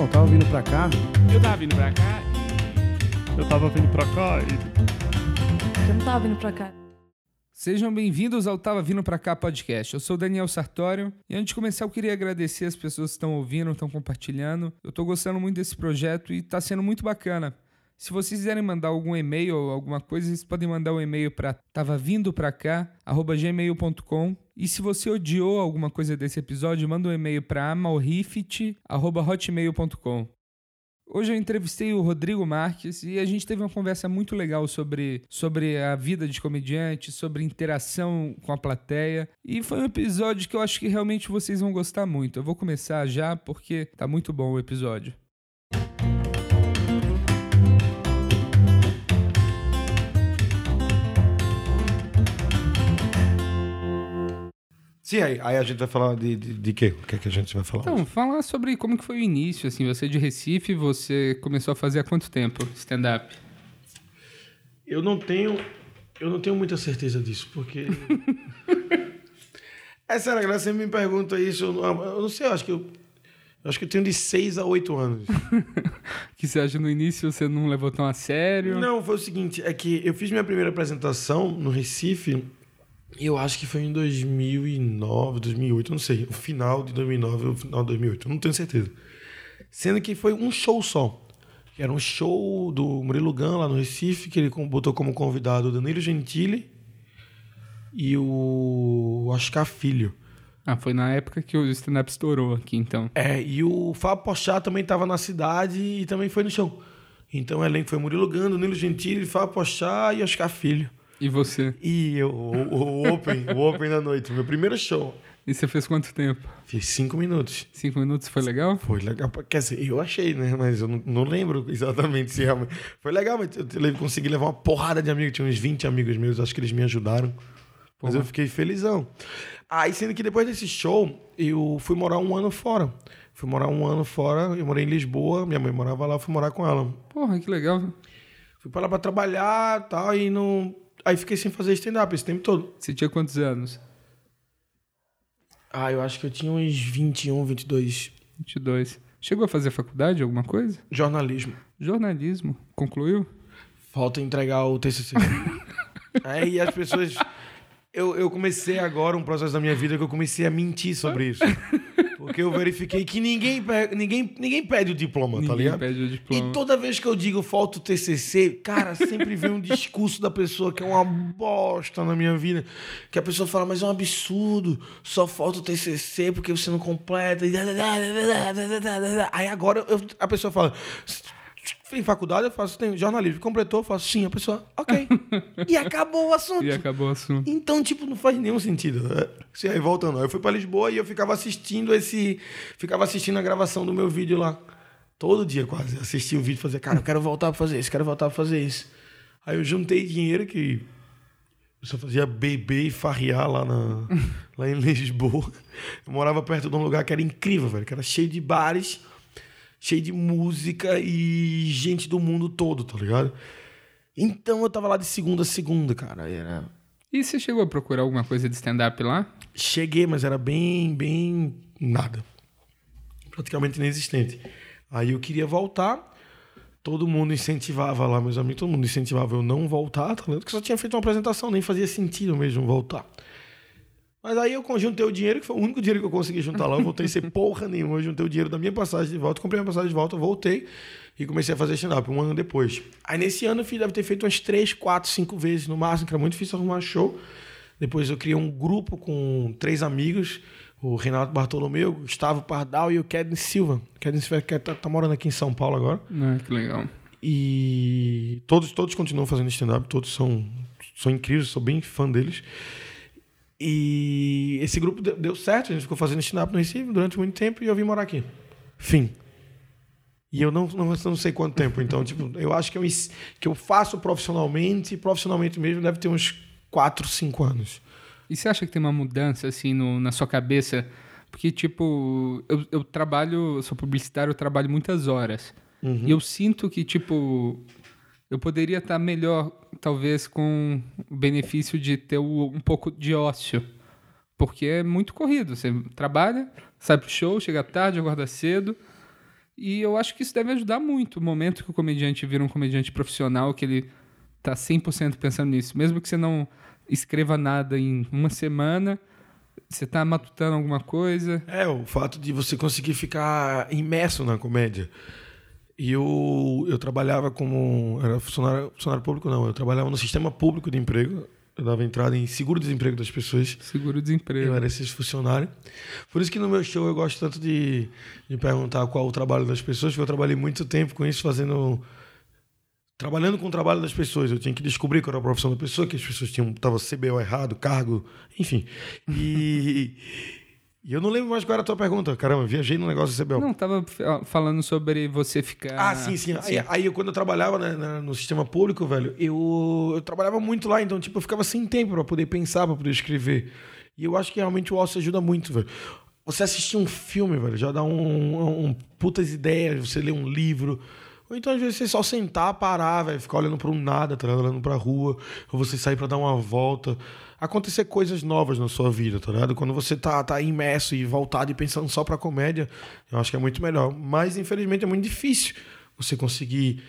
Não, tava vindo pra cá. Eu tava vindo pra cá Eu tava vindo pra cá e. Eu não tava vindo pra cá. Sejam bem-vindos ao Tava Vindo Pra Cá podcast. Eu sou o Daniel Sartório e antes de começar eu queria agradecer as pessoas que estão ouvindo, estão compartilhando. Eu tô gostando muito desse projeto e tá sendo muito bacana. Se vocês quiserem mandar algum e-mail ou alguma coisa, vocês podem mandar um e-mail para tavavindopracá@gmail.com. E se você odiou alguma coisa desse episódio, manda um e-mail para amalrifit@hotmail.com. Hoje eu entrevistei o Rodrigo Marques e a gente teve uma conversa muito legal sobre, sobre a vida de comediante, sobre interação com a plateia. E foi um episódio que eu acho que realmente vocês vão gostar muito. Eu vou começar já porque tá muito bom o episódio. Sim, aí, aí a gente vai falar de, de, de quê? O que é que a gente vai falar? Então, falar sobre como que foi o início, assim, você é de Recife, você começou a fazer há quanto tempo stand-up? Eu não tenho, eu não tenho muita certeza disso, porque é sério, galera, você me pergunta isso, eu não, eu não sei, eu acho que eu, eu acho que eu tenho de 6 a 8 anos. que você acha no início você não levou tão a sério? Não, foi o seguinte, é que eu fiz minha primeira apresentação no Recife, eu acho que foi em 2009, 2008, eu não sei, o final de 2009 ou o final de 2008, eu não tenho certeza. Sendo que foi um show só. Era um show do Murilo Gun lá no Recife, que ele botou como convidado o Danilo Gentili e o Oscar Filho. Ah, foi na época que o stand-up estourou aqui, então. É, e o Fábio Pochá também estava na cidade e também foi no show. Então o elenco foi Murilo Gun, Danilo Gentili, Fábio Pochá e Oscar Filho. E você? E eu, o, o Open, o Open da noite, meu primeiro show. E você fez quanto tempo? Fiz cinco minutos. Cinco minutos foi legal? Foi legal. Quer dizer, eu achei, né? Mas eu não, não lembro exatamente se realmente. Foi legal, mas eu consegui levar uma porrada de amigos. Tinha uns 20 amigos meus, acho que eles me ajudaram. Mas eu fiquei felizão. Aí, sendo que depois desse show, eu fui morar um ano fora. Fui morar um ano fora, eu morei em Lisboa, minha mãe morava lá, fui morar com ela. Porra, que legal. Fui pra lá pra trabalhar e tal, e não. Aí fiquei sem fazer stand-up esse tempo todo. Você tinha quantos anos? Ah, eu acho que eu tinha uns 21, 22. 22. Chegou a fazer faculdade, alguma coisa? Jornalismo. Jornalismo. Concluiu? Falta entregar o TCC. Aí as pessoas. Eu, eu comecei agora um processo da minha vida que eu comecei a mentir sobre isso. Porque eu verifiquei que ninguém, ninguém, ninguém pede o diploma, tá Ninguém ligado? pede o diploma. E toda vez que eu digo falta o TCC, cara, sempre vem um discurso da pessoa que é uma bosta na minha vida. Que a pessoa fala, mas é um absurdo, só falta o TCC porque você não completa. Aí agora eu- a pessoa fala, em faculdade eu faço, tem jornalismo, completou, eu faço sim. A pessoa, ok. E acabou o assunto. E acabou o assunto. Então, tipo, não faz nenhum sentido. né? Se aí, voltando, eu fui pra Lisboa e eu ficava assistindo esse. Ficava assistindo a gravação do meu vídeo lá. Todo dia, quase. Assistia o vídeo e fazia, cara, eu quero voltar pra fazer isso, quero voltar pra fazer isso. Aí eu juntei dinheiro que. Eu só fazia beber e farrear lá, na, lá em Lisboa. Eu morava perto de um lugar que era incrível, velho, que era cheio de bares, cheio de música e gente do mundo todo, tá ligado? Então eu tava lá de segunda a segunda, cara. Era, E você chegou a procurar alguma coisa de stand-up lá? Cheguei, mas era bem, bem nada. Praticamente inexistente. Aí eu queria voltar. Todo mundo incentivava lá, meus amigos, todo mundo incentivava eu não voltar, tá ligado? Porque eu só tinha feito uma apresentação, nem fazia sentido mesmo voltar. Mas aí eu juntei o dinheiro, que foi o único dinheiro que eu consegui juntar lá. Eu voltei sem porra nenhuma. Eu juntei o dinheiro da minha passagem de volta, comprei a passagem de volta, voltei e comecei a fazer stand-up um ano depois. Aí nesse ano eu fiz, deve ter feito umas três, quatro, cinco vezes no máximo, que era muito difícil arrumar show. Depois eu criei um grupo com três amigos, o Renato Bartolomeu, o Gustavo Pardal e o Kevin Silva. O Silva que tá, tá morando aqui em São Paulo agora. Ah, que legal. E todos, todos continuam fazendo stand-up, todos são, são incríveis, sou bem fã deles. E esse grupo deu, certo, a gente ficou fazendo stand-up no Recife durante muito tempo e eu vim morar aqui. Fim. E eu não, não, não sei quanto tempo, então, tipo, eu acho que eu, que eu faço profissionalmente, e profissionalmente mesmo deve ter uns 4, 5 anos. E você acha que tem uma mudança, assim, no- na sua cabeça? Porque, tipo, eu, eu trabalho, eu sou publicitário, eu trabalho muitas horas. E eu sinto que, tipo, eu poderia estar melhor, talvez, com o benefício de ter um pouco de ócio. Porque é muito corrido. Você trabalha, sai pro show, chega tarde, acorda cedo. E eu acho que isso deve ajudar muito o momento que o comediante vira um comediante profissional, que ele tá 100% pensando nisso. Mesmo que você não escreva nada em uma semana, você tá matutando alguma coisa. É, o fato de você conseguir ficar imerso na comédia. E eu, eu trabalhava como. Era funcionário, funcionário público, não. Eu trabalhava no sistema público de emprego. Eu dava entrada em seguro-desemprego das pessoas. Eu Seguro-desemprego. era esse funcionário. Por isso que no meu show eu gosto tanto de, de perguntar qual o trabalho das pessoas, porque eu trabalhei muito tempo com isso, fazendo. Trabalhando com o trabalho das pessoas. Eu tinha que descobrir qual era a profissão da pessoa, que as pessoas tinham. Tava CBO errado, cargo, enfim. E. E eu não lembro mais qual era a tua pergunta. Caramba, viajei no negócio do CBO. Não, tava falando sobre você ficar. Ah, sim, sim. Aí, aí eu, quando eu trabalhava né, no sistema público, velho, eu, eu trabalhava muito lá, então, tipo, eu ficava sem tempo pra poder pensar, pra poder escrever. E eu acho que realmente o ócio ajuda muito, velho. Você assistir um filme, velho, já dá um, um, um putas ideias, você lê um livro. Ou então, às vezes, você só sentar, parar, velho, ficar olhando para um nada, tá olhando pra rua, ou você sair pra dar uma volta. Acontecer coisas novas na sua vida, tá ligado? Quando você tá, tá imerso e voltado e pensando só pra comédia, eu acho que é muito melhor. Mas, infelizmente, é muito difícil você conseguir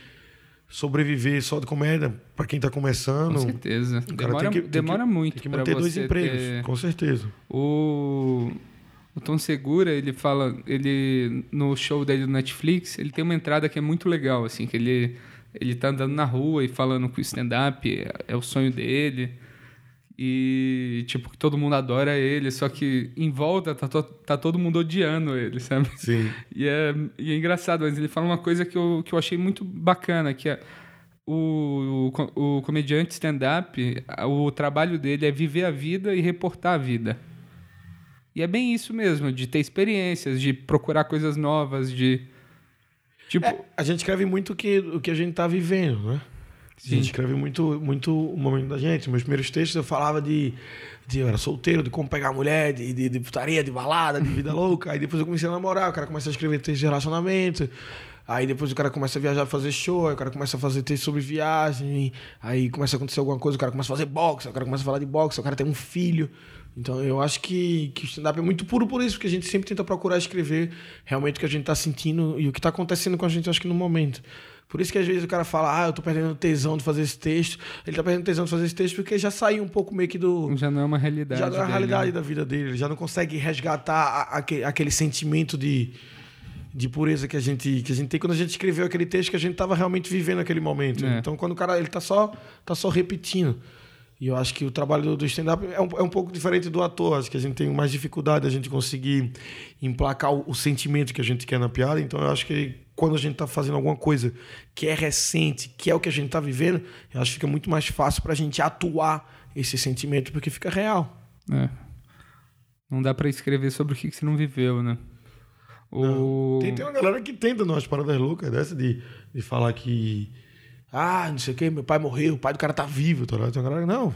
sobreviver só de comédia pra quem tá começando. Com certeza. Demora, tem que- tem demora que- muito Tem que manter dois empregos, ter- com certeza. O, o Tom Segura, ele fala, ele no show dele do Netflix, ele tem uma entrada que é muito legal, assim, que ele ele tá andando na rua e falando que o stand-up é, é o sonho dele. E, tipo, que todo mundo adora ele, só que em volta tá, to- tá todo mundo odiando ele, sabe? Sim. E é, e é engraçado, mas ele fala uma coisa que eu, que eu achei muito bacana, que é o, o, o comediante stand-up, o trabalho dele é viver a vida e reportar a vida. E é bem isso mesmo, de ter experiências, de procurar coisas novas, de... Tipo, É, a gente escreve muito o que, o que a gente tá vivendo, né? A gente escreve muito, muito o momento da gente. Meus primeiros textos eu falava de, de eu era solteiro, de como pegar mulher, de, de, de putaria, de balada, de vida louca. Aí depois eu comecei a namorar, o cara começa a escrever texto de relacionamento. Aí depois o cara começa a viajar, fazer show, aí o cara começa a fazer texto sobre viagem. Aí começa a acontecer alguma coisa, o cara começa a fazer boxe, o cara começa a falar de boxe, o cara tem um filho. Então eu acho que, que o stand-up é muito puro por isso, porque a gente sempre tenta procurar escrever realmente o que a gente tá sentindo e o que tá acontecendo com a gente, acho que no momento. Por isso que às vezes o cara fala, ah, eu tô perdendo tesão de fazer esse texto. Ele tá perdendo tesão de fazer esse texto porque já saiu um pouco meio que do. já não é uma realidade Já não é a realidade né? da vida dele. Ele já não consegue resgatar a- aque- aquele sentimento de, de pureza que a, gente, que a gente tem quando a gente escreveu aquele texto que a gente tava realmente vivendo naquele momento. É. Então quando o cara ele tá só, tá só repetindo. E eu acho que o trabalho do, stand-up é um, é um pouco diferente do ator. Acho que a gente tem mais dificuldade a gente conseguir emplacar o, o sentimento que a gente quer na piada. Então eu acho que quando a gente tá fazendo alguma coisa que é recente, que é o que a gente tá vivendo, eu acho que fica muito mais fácil pra gente atuar esse sentimento porque fica real. É. Não dá pra escrever sobre o que que você não viveu, né? O... Tem, tem uma galera que tenta umas paradas loucas dessa de, de falar que. Ah, não sei o que, meu pai morreu, o pai do cara tá vivo. Tem uma galera que não.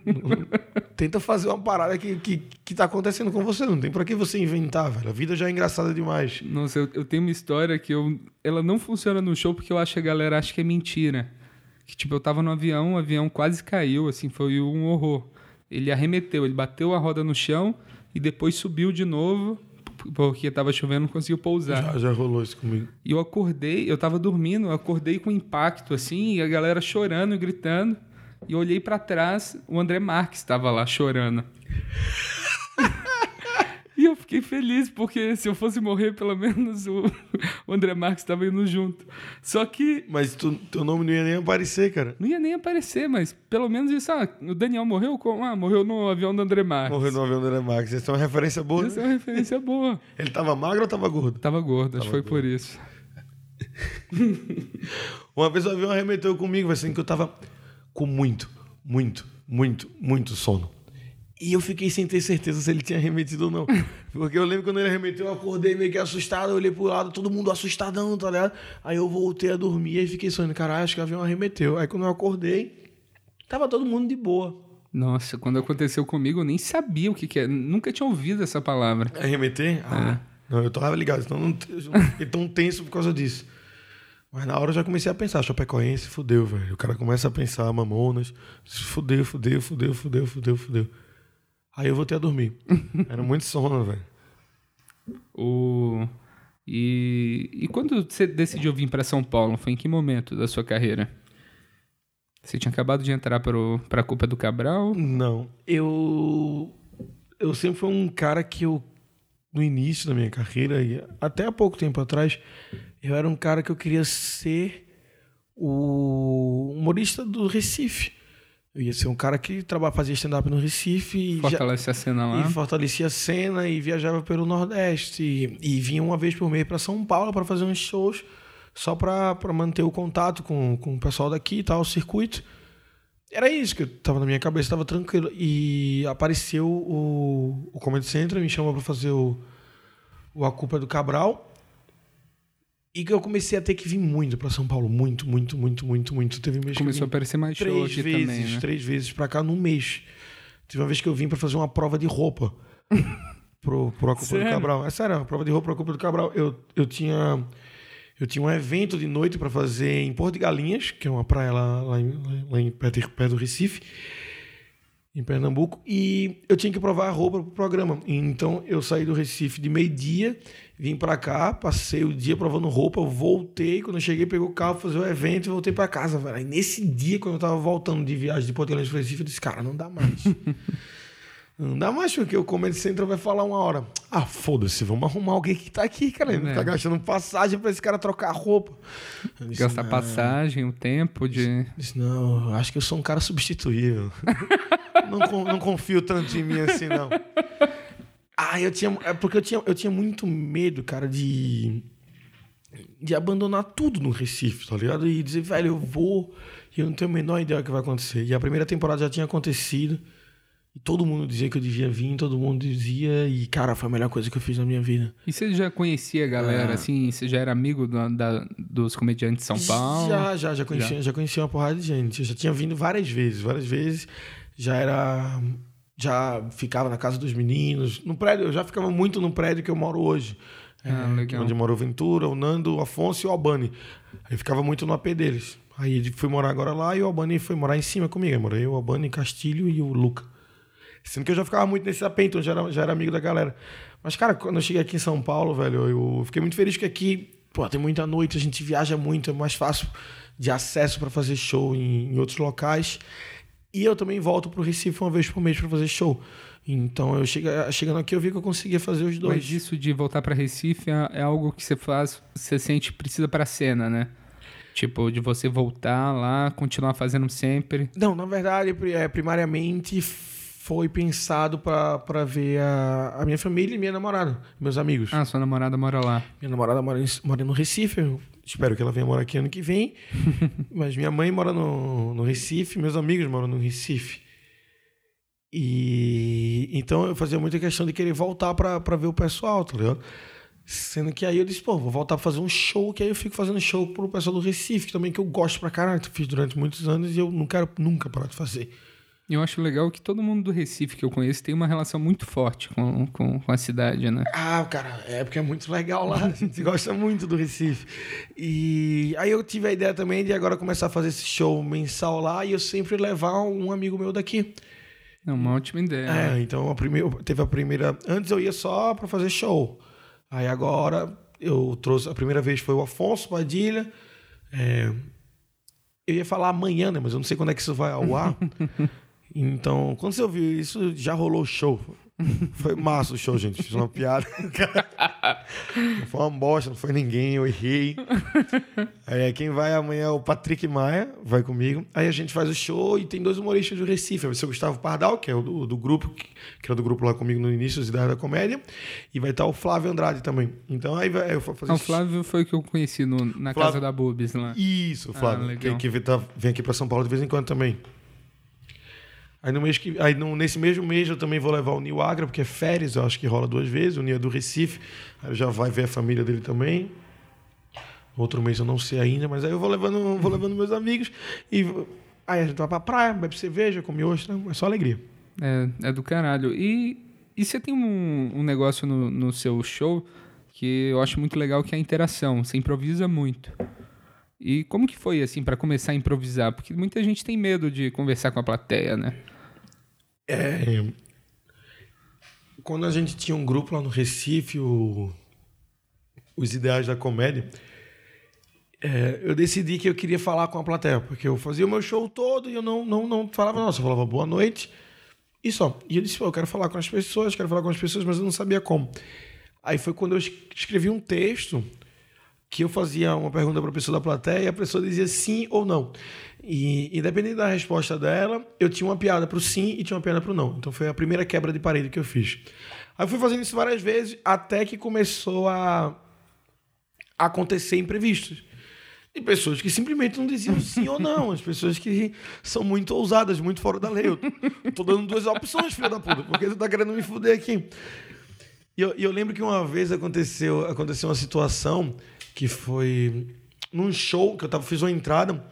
Tenta fazer uma parada que, que, que tá acontecendo com você. Não tem pra que você inventar, velho. A vida já é engraçada demais. Nossa, eu, eu tenho uma história que eu, ela não funciona no show porque eu acho que a galera acha que é mentira. Que, tipo, eu tava no avião, o avião quase caiu, assim, foi um horror. Ele arremeteu, ele bateu a roda no chão e depois subiu de novo, porque tava chovendo, não conseguiu pousar. Já, já rolou isso comigo. E eu acordei, eu tava dormindo, eu acordei com impacto, assim, e a galera chorando e gritando. E eu olhei pra trás, o André Marques estava lá chorando. e eu fiquei feliz, porque se eu fosse morrer, pelo menos o, o André Marques estava indo junto. Só que Mas tu, teu nome não ia nem aparecer, cara. não ia nem aparecer, mas pelo menos isso, ah, o Daniel morreu como? Ah, morreu no avião do André Marques. Morreu no avião do André Marques. Essa é uma referência boa. Essa é Né? uma referência boa. Ele tava magro ou tava gordo? Tava gordo, acho que foi por isso. Uma vez o avião arremeteu comigo, assim, que eu tava com muito, muito, muito, muito sono. E eu fiquei sem ter certeza se ele tinha arremetido ou não. Porque eu lembro quando ele arremeteu, eu acordei meio que assustado, eu olhei pro lado, todo mundo assustadão, tá ligado? Aí eu voltei a dormir e fiquei sonhando, caralho, acho que o avião arremeteu. Aí quando eu acordei, tava todo mundo de boa. Nossa, quando aconteceu comigo, eu nem sabia o que, que é. Nunca tinha ouvido essa palavra. Arremeter? Ah, não, eu tava ligado, então não, eu fiquei tão tenso por causa disso. Mas na hora eu já comecei a pensar, Chapecoense, fudeu, velho. O cara começa a pensar, Mamonas, fudeu, fudeu, fudeu, fudeu, fudeu, fudeu. Aí eu voltei a dormir. Era muito sono, velho. O... E e quando você decidiu vir para São Paulo, foi em que momento da sua carreira? Você tinha acabado de entrar para a Culpa do Cabral? Não. Eu. Eu sempre fui um cara que eu. No início da minha carreira, e até há pouco tempo atrás, eu era um cara que eu queria ser o humorista do Recife. Eu ia ser um cara que trabalha, fazia stand-up no Recife. Fortalece já, a cena lá. E fortalecia a cena e viajava pelo Nordeste. E, e vinha uma vez por mês para São Paulo para fazer uns shows, só para manter o contato com, com o pessoal daqui e tal, o circuito. Era isso que estava na minha cabeça, estava tranquilo. E apareceu o, o Comedy Central, me chamou para fazer o, o A Culpa é do Cabral. E que eu comecei a ter que vir muito para São Paulo. Muito, muito, muito, muito, muito. Teve um mês Começou a aparecer mais show três aqui vezes, também, né? três vezes para cá num mês. Teve uma vez que eu vim para fazer uma prova de roupa pro, pro A Culpa Sério? do Cabral. É sério, uma prova de roupa pro A Culpa do Cabral. Eu, eu tinha eu tinha um evento de noite para fazer em Porto de Galinhas, que é uma praia lá, lá, em, lá em perto, perto do Recife, em Pernambuco, e eu tinha que provar a roupa pro programa. Então eu saí do Recife de meio-dia, vim para cá, passei o dia provando roupa, voltei, quando eu cheguei, peguei o carro, fazer o evento e voltei para casa, velho. Aí nesse dia, quando eu tava voltando de viagem de pro Recife, eu disse, cara, não dá mais. Não dá mais porque o Comedy Central vai falar uma hora. Ah, foda-se, vamos arrumar alguém que tá aqui, cara. Ele não É. tá gastando passagem pra esse cara trocar roupa. Disse, Gastar passagem, o tempo de. Eu Disse, não, acho que eu sou um cara substituível. não, não confio tanto em mim assim, não. Ah, eu tinha. É porque eu tinha, eu tinha muito medo, cara, de. De abandonar tudo no Recife, tá ligado? E dizer, velho, eu vou. E eu não tenho a menor ideia do que vai acontecer. E a primeira temporada já tinha acontecido. E todo mundo dizia que eu devia vir, todo mundo dizia. E, cara, foi a melhor coisa que eu fiz na minha vida. E você já conhecia a galera, Ah. assim? Você já era amigo da- da- dos comediantes de São Paulo? Já, já, já conhecia, já. conhecia uma porrada de gente. Eu já tinha vindo várias vezes, várias vezes. Já era. Já ficava na casa dos meninos. No prédio, eu já ficava muito no prédio que eu moro hoje. Ah, É. Onde morou o Ventura, o Nando, o Afonso e o Albani. Aí eu ficava muito no AP deles. Aí fui morar agora lá e o Albani foi morar em cima comigo. Aí morei eu, o Albani, Castilho e o Luca. Sendo que eu já ficava muito nesse AP, então já era, já era amigo da galera. Mas, cara, quando eu cheguei aqui em São Paulo, velho, eu fiquei muito feliz que aqui, pô, tem muita noite, a gente viaja muito, é mais fácil de acesso para fazer show em, em outros locais. E eu também volto pro Recife uma vez por mês para fazer show. Então, eu chega, chegando aqui, eu vi que eu conseguia fazer os dois. Mas isso de voltar pra Recife é, é algo que você faz, você sente que precisa pra cena, né? Tipo, de você voltar lá, continuar fazendo sempre. Não, na verdade, é, primariamente foi pensado para ver a, a minha família e minha namorada, meus amigos. Ah, sua namorada mora lá. Minha namorada mora, em- mora no Recife, espero que ela venha morar aqui ano que vem. Mas minha mãe mora no, no Recife, meus amigos moram no Recife. E então eu fazia muita questão de querer voltar para ver o pessoal, tá ligado? Sendo que aí eu disse, pô, vou voltar pra fazer um show, que aí eu fico fazendo show pro pessoal do Recife, que também que eu gosto pra caralho, que eu fiz durante muitos anos e eu não quero nunca parar de fazer. Eu acho legal que todo mundo do Recife que eu conheço tem uma relação muito forte com, com, com a cidade, né? Ah, cara, é porque é muito legal lá. A gente gosta muito do Recife. E aí eu tive a ideia também de agora começar a fazer esse show mensal lá e eu sempre levar um amigo meu daqui. É uma ótima ideia. É, então a primeira, teve a primeira. Antes eu ia só pra fazer show. Aí agora eu trouxe. A primeira vez foi o Afonso Padilha. É, eu ia falar amanhã, né? Mas eu não sei quando é que isso vai ao ar. Então, quando você ouviu isso, já rolou o show. Foi massa o show, gente. Fiz uma piada. Não foi uma bosta, não foi ninguém, eu errei. Aí quem vai amanhã é o Patrick Maia, vai comigo. Aí a gente faz o show e tem dois humoristas do Recife. Vai ser o Gustavo Pardal, que é o do, do grupo, que, que era do grupo lá comigo no início, as ideias da comédia. E vai estar o Flávio Andrade também. Então aí vai, eu vou fazer Ah, o Flávio foi o que eu conheci no- na Flávio- casa da Bubis lá. Isso, Flávio. Ah, que, que tá- vem aqui para São Paulo de vez em quando também. Aí, no mês que, aí no- nesse mesmo mês eu também vou levar o Nil Agra, porque é férias, eu acho que rola duas vezes. O Nil é do Recife, aí já vai ver a família dele também. Outro mês eu não sei ainda, mas aí eu vou levando, vou levando meus amigos. E aí a gente vai pra praia, bebe cerveja, come ostra, é só alegria. É, é do caralho. E, e você tem um, um negócio no, no seu show que eu acho muito legal, que é a interação. Você improvisa muito. E como que foi, assim, pra começar a improvisar? Porque muita gente tem medo de conversar com a plateia, né? É, quando a gente tinha um grupo lá no Recife, o, os ideais da comédia, é, eu decidi que eu queria falar com a plateia, porque eu fazia o meu show todo e eu não, não, não falava, nossa, eu falava boa noite e só. E eu disse, eu quero falar com as pessoas, quero falar com as pessoas, mas eu não sabia como. Aí foi quando eu escrevi um texto que eu fazia uma pergunta para a pessoa da plateia e a pessoa dizia sim ou não. E independente da resposta dela, eu tinha uma piada para o sim e tinha uma piada para o não. Então foi a primeira quebra de parede que eu fiz. Aí eu fui fazendo isso várias vezes até que começou a acontecer imprevistos. E pessoas que simplesmente não diziam sim ou não. As pessoas que são muito ousadas, muito fora da lei. Eu tô dando duas opções, filho da puta, porque você tá querendo me fuder aqui. E eu, eu lembro que uma vez aconteceu, aconteceu uma situação que foi num show que eu tava, fiz uma entrada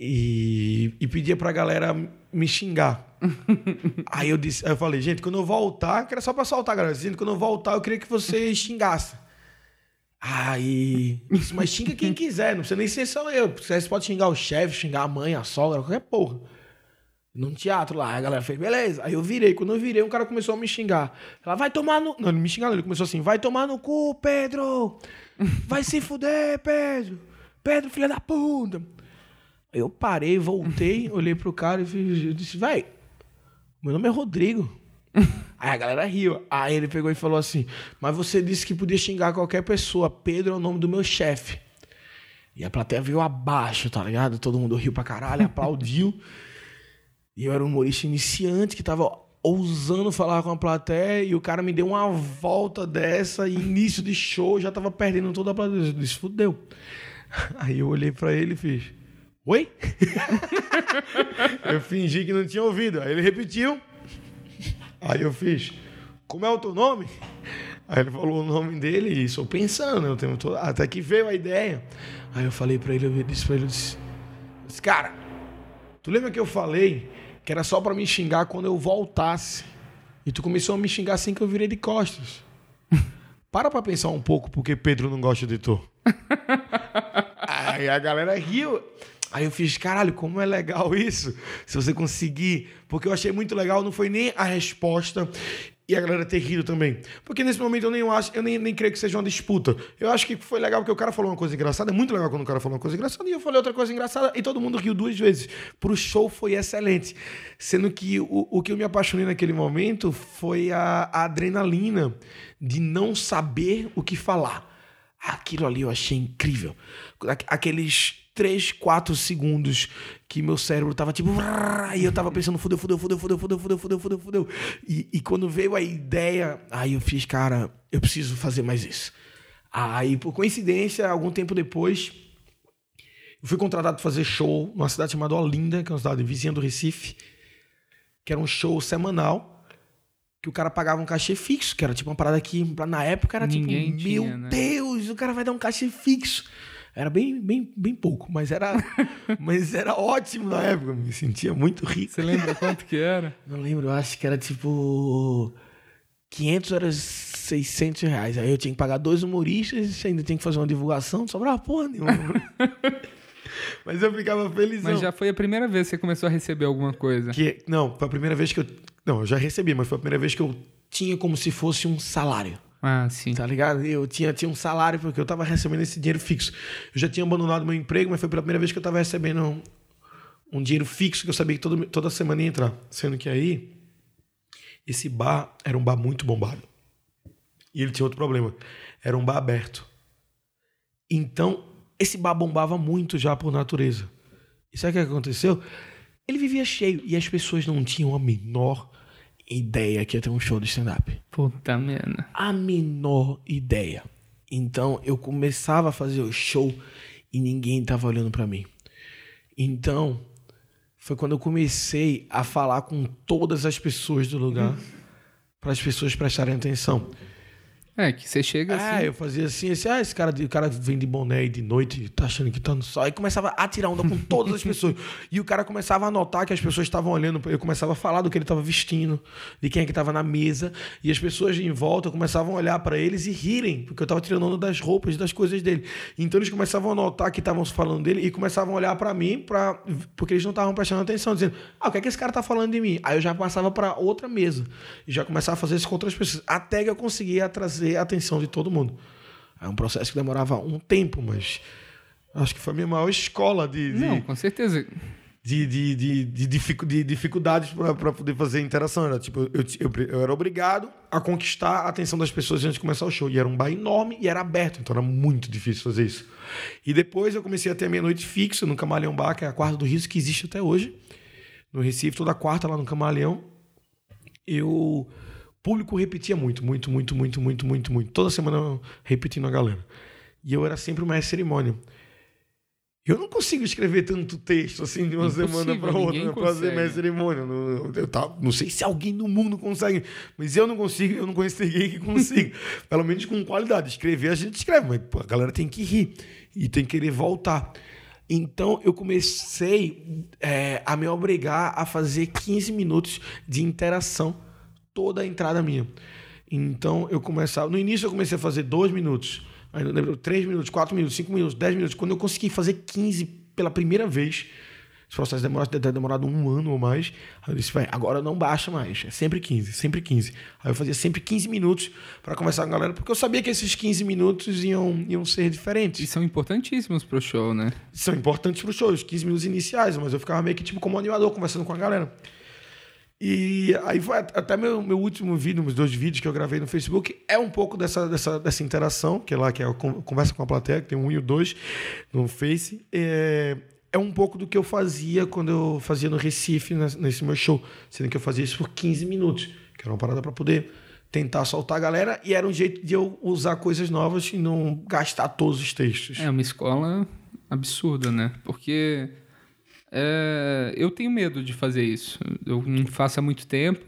e, e pedia pra galera me xingar. aí eu disse, aí eu falei, gente, quando eu voltar, que era só pra soltar, galera. Gente, quando eu voltar, eu queria que vocês xingassem. Aí. Disse, mas xinga quem quiser, não precisa nem ser só eu. Você pode xingar o chefe, xingar a mãe, a sogra, qualquer porra. Num teatro lá, a galera fez, beleza. Aí eu virei. Quando eu virei, um cara começou a me xingar. Ela vai tomar no. Não, ele me xingou, ele começou assim: vai tomar no cu, Pedro! Vai se fuder, Pedro! Pedro, filha da puta! Eu parei, voltei, olhei pro cara e disse: vai, meu nome é Rodrigo. Aí a galera riu. Aí ele pegou e falou assim: Mas você disse que podia xingar qualquer pessoa. Pedro é o nome do meu chefe. E a plateia veio abaixo, tá ligado? Todo mundo riu pra caralho, aplaudiu. E eu era um humorista iniciante que tava ousando falar com a plateia e o cara me deu uma volta dessa e início de show já tava perdendo toda a plateia. Eu disse, fudeu. Aí eu olhei para ele e fiz, oi? eu fingi que não tinha ouvido. Aí ele repetiu. Aí eu fiz, como é o teu nome? Aí ele falou o nome dele e estou pensando, eu tenho todo... até que veio a ideia. Aí eu falei para ele, eu disse para ele, eu disse, cara, tu lembra que eu falei que era só para me xingar quando eu voltasse? E tu começou a me xingar assim que eu virei de costas. Para pra pensar um pouco porque Pedro não gosta de tu. Aí a galera riu. Aí eu fiz, caralho, como é legal isso. Se você conseguir. Porque eu achei muito legal, não foi nem a resposta e a galera ter rido também. Porque nesse momento eu nem acho, eu nem, nem creio que seja uma disputa. Eu acho que foi legal porque o cara falou uma coisa engraçada. É muito legal quando o cara falou uma coisa engraçada e eu falei outra coisa engraçada e todo mundo riu duas vezes. Pro show foi excelente. Sendo que o, o que eu me apaixonei naquele momento foi a, a adrenalina de não saber o que falar. Aquilo ali eu achei incrível. Aqueles 3, 4 segundos que meu cérebro tava tipo. E eu tava pensando, fudeu, fudeu, fudeu, fudeu, fudeu, fudeu, fudeu, fudeu, fudeu. E, e quando veio a ideia, aí eu fiz, cara, eu preciso fazer mais isso. Aí, por coincidência, algum tempo depois, eu fui contratado para fazer show numa cidade chamada Olinda, que é uma cidade vizinha do Recife, que era um show semanal, que o cara pagava um cachê fixo, que era tipo uma parada que na época era Ninguém tipo, tinha, meu né? Deus, o cara vai dar um cachê fixo. Era bem, bem, bem pouco, mas era, mas era ótimo na época. Me sentia muito rico. Você lembra quanto que era? Não lembro, eu acho que era tipo 500 era 600 reais. Aí eu tinha que pagar dois humoristas, ainda tinha que fazer uma divulgação, não sobrava porra nenhuma. mas eu ficava feliz. Mas já foi a primeira vez que você começou a receber alguma coisa. Que, não, foi a primeira vez que eu. Não, eu já recebi, mas foi a primeira vez que eu tinha como se fosse um salário. Ah, sim. Tá ligado? Eu tinha, tinha um salário porque eu tava recebendo esse dinheiro fixo. Eu já tinha abandonado meu emprego, mas foi pela primeira vez que eu tava recebendo um, um dinheiro fixo que eu sabia que todo, toda semana ia entrar. Sendo que aí, esse bar era um bar muito bombado. E ele tinha outro problema. Era um bar aberto. Então, esse bar bombava muito já por natureza. E sabe o que aconteceu? Ele vivia cheio e as pessoas não tinham a menor ideia que ia ter um show de stand-up. Puta merda. A menor ideia. Então eu começava a fazer o show e ninguém tava olhando para mim. Então foi quando eu comecei a falar com todas as pessoas do lugar para as pessoas prestarem atenção. É, que você chega Ah, assim. eu fazia assim, assim, ah, esse cara, o cara vem de boné aí de noite, tá achando que tá no sol. Aí começava a tirar onda com todas as pessoas. E o cara começava a notar que as pessoas estavam olhando, eu começava a falar do que ele tava vestindo, de quem é que tava na mesa, e as pessoas em volta começavam a olhar para eles e rirem, porque eu tava tirando onda das roupas, das coisas dele. Então eles começavam a notar que estavam falando dele e começavam a olhar para mim, pra, porque eles não estavam prestando atenção, dizendo: "Ah, o que é que esse cara tá falando de mim?". Aí eu já passava para outra mesa e já começava a fazer isso com outras pessoas, até que eu conseguia trazer a atenção de todo mundo. É um processo que demorava um tempo, mas acho que foi a minha maior escola de, de, Não, com certeza. de, de, de, de, dificu- de dificuldades para poder fazer interação. Era, tipo, eu, eu, eu era obrigado a conquistar a atenção das pessoas antes de começar o show. E era um bar enorme e era aberto, então era muito difícil fazer isso. E depois eu comecei a ter a minha noite fixa no Camaleão Bar, que é a quarta do Rio, que existe até hoje. No Recife, toda quarta lá no Camaleão. Eu. Público repetia muito, muito, muito, muito, muito, muito, muito. Toda semana repetindo a galera. E eu era sempre o mestre cerimônia. Eu não consigo escrever tanto texto assim de uma Impossível, semana para outra para fazer mestre cerimônia. Não, eu não sei se alguém no mundo consegue, mas eu não consigo, eu não conheço ninguém que consiga. Pelo menos com qualidade. Escrever a gente escreve, mas pô, a galera tem que rir e tem que querer voltar. Então eu comecei é, a me obrigar a fazer 15 minutos de interação toda a entrada minha. Então eu começava. No início eu comecei a fazer dois minutos. Aí eu lembro, três minutos, quatro minutos, cinco minutos, dez minutos. Quando eu consegui fazer 15 pela primeira vez, esse processo demora, deve demorado um ano ou mais. Aí eu disse, vai, agora não baixa mais. É sempre 15, sempre 15. Aí eu fazia sempre 15 minutos para conversar com a galera, porque eu sabia que esses 15 minutos iam, iam ser diferentes E são importantíssimos pro show, né? são importantes pro show, os 15 minutos iniciais, mas eu ficava meio que tipo como animador, conversando com a galera. E aí foi at- até meu, meu último vídeo, meus dois vídeos que eu gravei no Facebook, é um pouco dessa, dessa, dessa interação, que é lá, que é a con- conversa com a plateia, que tem um e o dois no Face. É, é um pouco do que eu fazia quando eu fazia no Recife, nes- nesse meu show. Sendo que eu fazia isso por 15 minutos, que era uma parada para poder tentar soltar a galera, e era um jeito de eu usar coisas novas e não gastar todos os textos. É uma escola absurda, né? Porque é, eu tenho medo de fazer isso. Eu não faço há muito tempo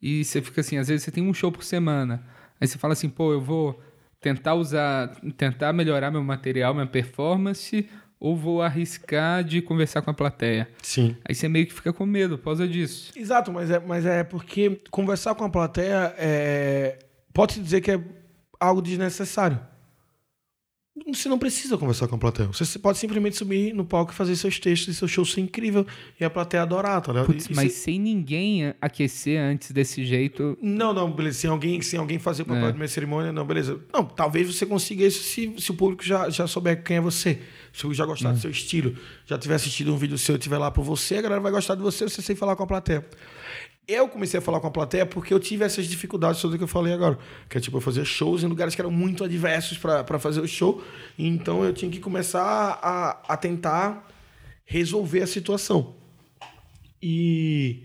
e você fica assim, às vezes você tem um show por semana. Aí você fala assim, pô, eu vou tentar usar, tentar melhorar meu material, minha performance, ou vou arriscar de conversar com a plateia. Sim. Aí você meio que fica com medo por causa disso. Exato, mas é, mas é porque conversar com a plateia é, pode dizer que é algo desnecessário. Você não precisa conversar com a plateia. Você pode simplesmente subir no palco e fazer seus textos e seu show ser incrível e a plateia adorar, tá ligado? Putz, mas sem ninguém aquecer antes desse jeito. Não, não, beleza. Sem alguém, sem alguém fazer o papel É. de minha cerimônia, não, beleza. Não, talvez você consiga isso se, se o público já, já souber quem é você. Se já gostar do seu estilo, já tiver assistido um vídeo seu e tiver lá por você, a galera vai gostar de você, você sem falar com a plateia. Eu comecei a falar com a plateia porque eu tive essas dificuldades todas que eu falei agora. Que é tipo, eu fazia shows em lugares que eram muito adversos para fazer o show. Então eu tinha que começar a, a tentar resolver a situação. E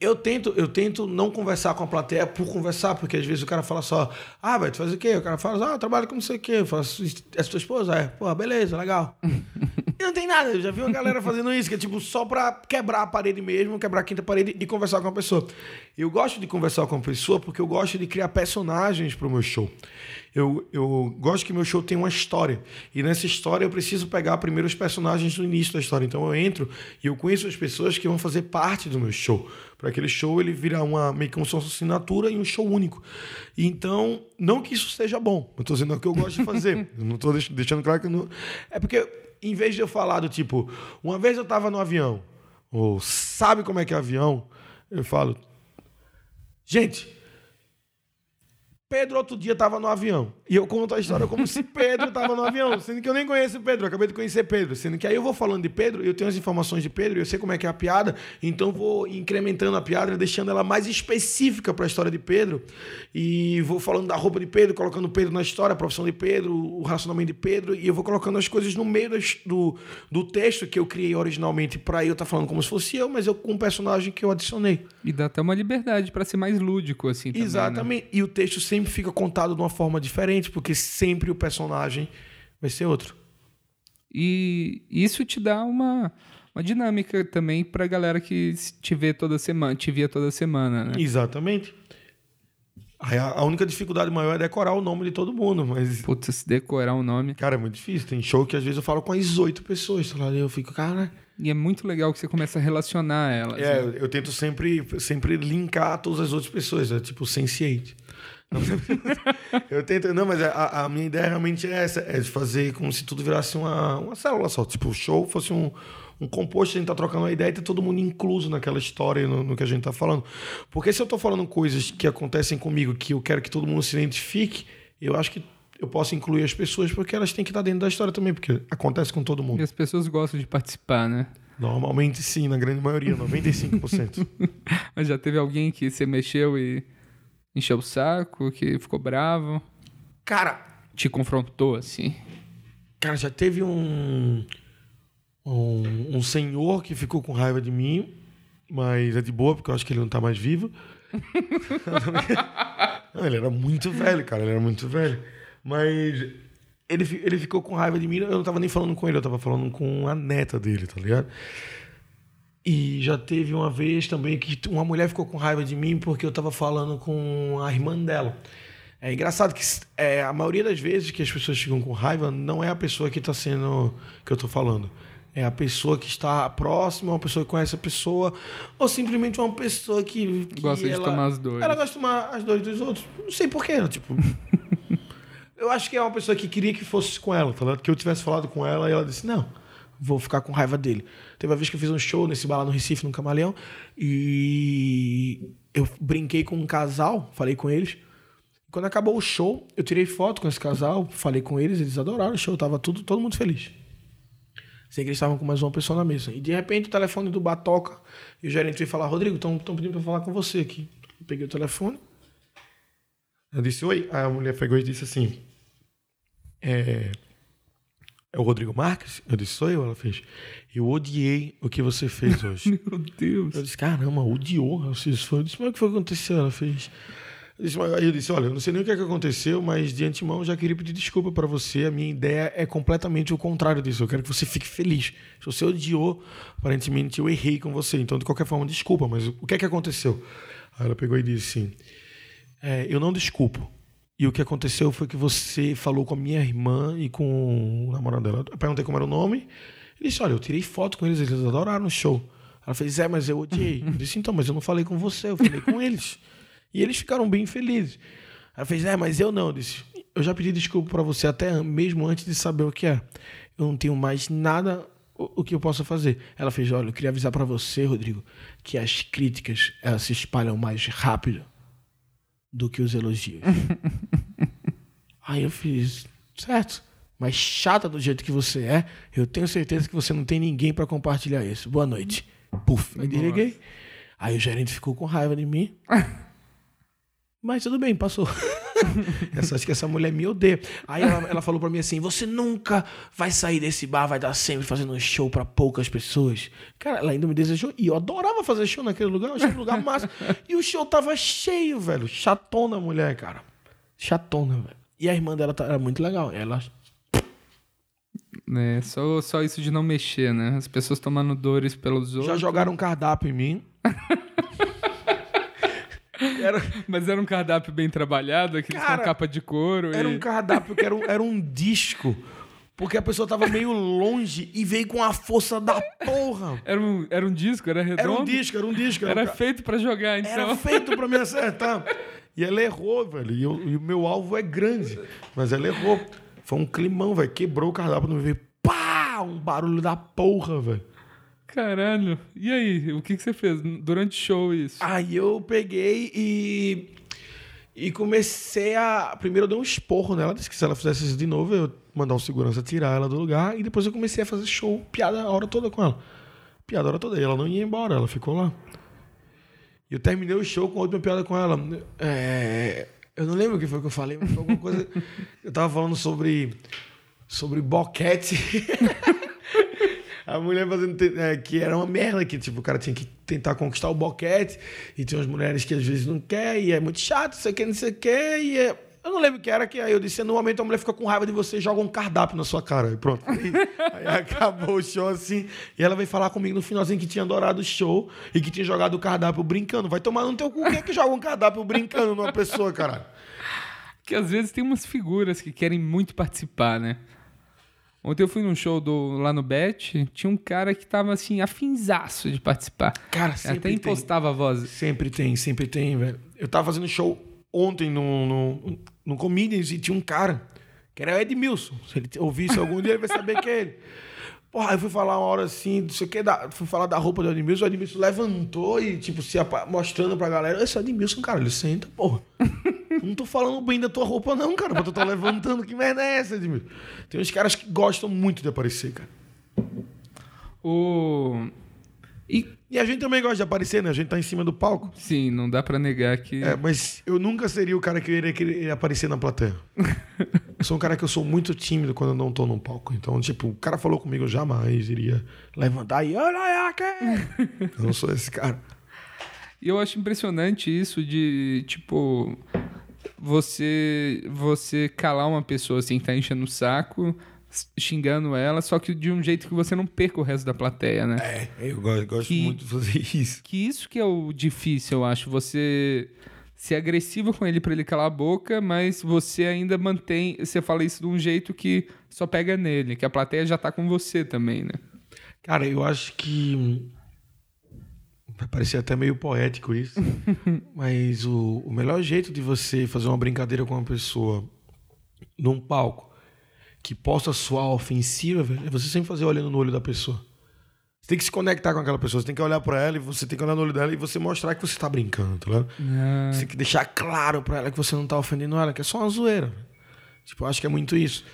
eu tento, eu tento não conversar com a plateia por conversar, porque às vezes o cara fala só, ah, vai, tu faz o quê? O cara fala, ah, eu trabalho com não sei o quê. Eu faço, é tua esposa? É, pô, beleza, legal. E não tem nada, eu já vi uma galera fazendo isso, que é tipo só pra quebrar a parede mesmo, quebrar a quinta parede e conversar com a pessoa. Eu gosto de conversar com a pessoa porque eu gosto de criar personagens pro meu show. Eu, eu gosto que meu show tenha uma história. E nessa história eu preciso pegar primeiro os personagens do início da história. Então eu entro e eu conheço as pessoas que vão fazer parte do meu show. Para aquele show ele virar uma, meio que uma sua assinatura e um show único. Então, não que isso seja bom. Eu tô dizendo o que eu gosto de fazer. eu não tô deix- deixando claro que eu não. É porque, em vez de eu falar do tipo, uma vez eu tava no avião, ou sabe como é que é avião, eu falo, gente, Pedro outro dia estava no avião. E eu conto a história como se Pedro estava no avião, sendo que eu nem conheço Pedro, eu acabei de conhecer Pedro. Sendo que aí eu vou falando de Pedro, eu tenho as informações de Pedro, eu sei como é que é a piada, então vou incrementando a piada, deixando ela mais específica para a história de Pedro. E vou falando da roupa de Pedro, colocando Pedro na história, a profissão de Pedro, o relacionamento de Pedro, e eu vou colocando as coisas no meio do, do texto que eu criei originalmente para eu estar falando como se fosse eu, mas eu com um personagem que eu adicionei. E dá até uma liberdade pra ser mais lúdico, assim, também, né? Exatamente. E o texto sempre fica contado de uma forma diferente, porque sempre o personagem vai ser outro. E isso te dá uma, uma dinâmica também pra galera que te vê toda semana, te via toda semana, né? Exatamente. A, única dificuldade maior é decorar o nome de todo mundo, mas. Putz, se decorar o nome. Cara, é muito difícil. Tem show que às vezes eu falo com as oito pessoas. tá lá, Eu fico, cara. E é muito legal que você começa a relacionar elas. É, né? eu, tento sempre, sempre linkar todas as outras pessoas. É tipo Sense8. Não, eu tento. Não, mas a, a minha ideia realmente é essa: é de fazer como se tudo virasse uma, uma célula só. Tipo, o show fosse um, um composto, a gente tá trocando uma ideia e tá todo mundo incluso naquela história, no, no que a gente tá falando. Porque se eu tô falando coisas que acontecem comigo que eu quero que todo mundo se identifique, eu acho que eu posso incluir as pessoas porque elas têm que estar dentro da história também, porque acontece com todo E mundo. as pessoas gostam de participar, né? Normalmente sim, na grande maioria, 95%. Mas já teve alguém que você mexeu e encheu o saco, que ficou bravo, cara, te confrontou, assim. cara, já teve um, um um senhor que ficou com raiva de mim, mas é de boa porque eu acho que ele não tá mais vivo. Não, ele era muito velho, cara, ele era muito velho. Mas ele, ele ficou com raiva de mim, eu não tava nem falando com ele, eu tava falando com a neta dele, tá ligado? E já teve uma vez também que uma mulher ficou com raiva de mim porque eu tava falando com a irmã dela. É engraçado que é, a maioria das vezes que as pessoas ficam com raiva não é a pessoa que está sendo que eu tô falando. É a pessoa que está próxima, uma pessoa que conhece a pessoa, ou simplesmente uma pessoa que, que Gosta de ela- tomar as dores. Ela gosta de tomar as dores dos outros. Não sei porquê, tipo. eu acho que é uma pessoa que queria que fosse com ela, tá ligado? Que eu tivesse falado com ela e ela disse: Não, vou ficar com raiva dele. Teve uma vez que eu fiz um show nesse bar lá no Recife, no Camaleão, e eu brinquei com um casal, falei com eles. Quando acabou o show, eu tirei foto com esse casal, falei com eles, eles adoraram o show, tava tudo, todo mundo feliz. Sei que eles estavam com mais uma pessoa na mesa. E de repente o telefone do bar toca e o gerente veio falar: Rodrigo, estão pedindo pra falar com você aqui. Eu peguei o telefone. Eu disse: Oi. Aí a mulher pegou e disse assim: É. É o Rodrigo Marques? Eu disse: Sou eu. Ela fez: Eu odiei o que você fez hoje. Meu Deus. Eu disse, caramba, odiou. Eu disse, mas o que foi que aconteceu? Ela fez. Aí eu disse, olha, eu não sei nem o que, é que aconteceu, mas de antemão eu já queria pedir desculpa para você. A minha ideia é completamente o contrário disso. Eu quero que você fique feliz. Se você odiou, aparentemente eu errei com você. Então, de qualquer forma, desculpa, mas o que é que aconteceu? Aí ela pegou e disse assim: é, eu não desculpo. E o que aconteceu foi que você falou com a minha irmã e com o namorado dela. Eu perguntei como era o nome. Ele disse: Olha, eu tirei foto com eles, eles adoraram o show. Ela fez: É, mas eu odiei. Eu disse: Então, mas eu não falei com você, eu falei com eles. E eles ficaram bem felizes. Ela fez: É, mas eu não. Eu disse: Eu já pedi desculpa pra você até mesmo antes de saber o que é. Eu não tenho mais nada o, que eu possa fazer. Ela fez: Olha, eu queria avisar pra você, Rodrigo, que as críticas elas se espalham mais rápido do que os elogios. Aí eu fiz, certo. Mas chata do jeito que você é, eu tenho certeza que você não tem ninguém pra compartilhar isso. Boa noite. Puf, aí desliguei. Aí o gerente ficou com raiva de mim. Mas tudo bem, passou. Essa, acho que essa mulher me odeia. Aí ela, ela falou pra mim assim: você nunca vai sair desse bar, vai estar sempre fazendo um show pra poucas pessoas. Cara, ela ainda me desejou. E eu adorava fazer show naquele lugar, eu achei um lugar massa. E o show tava cheio, velho. Chatona a mulher, cara. Chatona, velho. E a irmã dela tá- era muito legal. Ela. É, só, só isso de não mexer, né? As pessoas tomando dores pelos outros. Já jogaram um cardápio em mim. Era, Mas era um cardápio bem trabalhado, aqueles Cara, com capa de couro. era e... um cardápio que era um, era um disco. Porque a pessoa tava meio longe e veio com a força da porra. Era um, era um disco, era redondo. Era um disco, era um disco. Era, Era um feito pra jogar, então. era feito pra me acertar. E ela errou, velho. E, eu- e o meu alvo é grande. Mas ela errou. Foi um climão, velho. Quebrou o cardápio no meio. Pá! Um barulho da porra, velho. Caralho. E aí, o que, que você fez durante o show isso? Aí eu peguei e. E comecei a. Primeiro eu dei um esporro nela, disse que se ela fizesse isso de novo, eu ia mandar um segurança tirar ela do lugar. E depois eu comecei a fazer show, piada a hora toda com ela. Piada a hora toda. E ela não ia embora, ela ficou lá. E eu terminei o show com a última piada com ela. É, Eu não lembro o que foi que eu falei, mas foi alguma coisa. eu tava falando sobre. Sobre boquete. A mulher fazendo é, que era uma merda, que tipo, o cara tinha que tentar conquistar o boquete, e tem umas mulheres que às vezes não quer, e é muito chato, não sei o que, não sei o que, e é... Eu não lembro o que era, que aí eu disse, no momento a mulher fica com raiva de você e joga um cardápio na sua cara. E pronto. Aí, aí acabou o show assim. E ela veio falar comigo no finalzinho que tinha adorado o show e que tinha jogado o cardápio brincando. Vai tomar no teu cu. Quem é que joga um cardápio brincando numa pessoa, caralho? Que às vezes tem umas figuras que querem muito participar, né? Ontem eu fui num show do, lá no Bet, tinha um cara que tava assim, afinzaço de participar. Cara, sempre Até tem. impostava a voz. Sempre tem, sempre tem, velho. Eu tava fazendo show ontem no, no, no Comedians e tinha um cara, que era o Edmilson. Se ele ouvisse algum dia, ele vai saber que é ele. Porra, eu fui falar uma hora assim, não sei o que, da, fui falar da roupa do Edmilson, o Edmilson levantou e, tipo, se mostrando pra galera, esse é o Edmilson, cara, ele senta, porra. Não tô falando bem da tua roupa, não, cara. Mas tu tá levantando. Que merda é essa, Edmilson? Tem uns caras que gostam muito de aparecer, cara. O... E, E a gente também gosta de aparecer, né? A gente tá em cima do palco. sim, não dá pra negar que... É, mas eu nunca seria o cara que iria querer aparecer na plateia. eu sou um cara que eu sou muito tímido quando eu não tô num palco. Então, tipo, o cara falou comigo, eu jamais iria levantar e olha aqui. eu não sou esse cara. E eu acho impressionante isso de, tipo, você você calar uma pessoa assim, que tá enchendo o saco, xingando ela, só que de um jeito que você não perca o resto da plateia, né? É, eu gosto, gosto Que- muito de fazer isso. Que isso que é o difícil, eu acho, você ser agressivo com ele pra ele calar a boca, mas você ainda mantém, você fala isso de um jeito que só pega nele, que a plateia já tá com você também, né? Cara, eu acho que. Vai parecer até meio poético isso. mas o, o melhor jeito de você fazer uma brincadeira com uma pessoa num palco que possa soar ofensiva, velho, é você sempre fazer olhando no olho da pessoa. Você tem que se conectar com aquela pessoa, você tem que olhar pra ela e você tem que olhar no olho dela e você mostrar que você tá brincando, tá ligado? Você tem que deixar claro pra ela que você não tá ofendendo ela, que é só uma zoeira. Tipo, eu acho que é muito isso.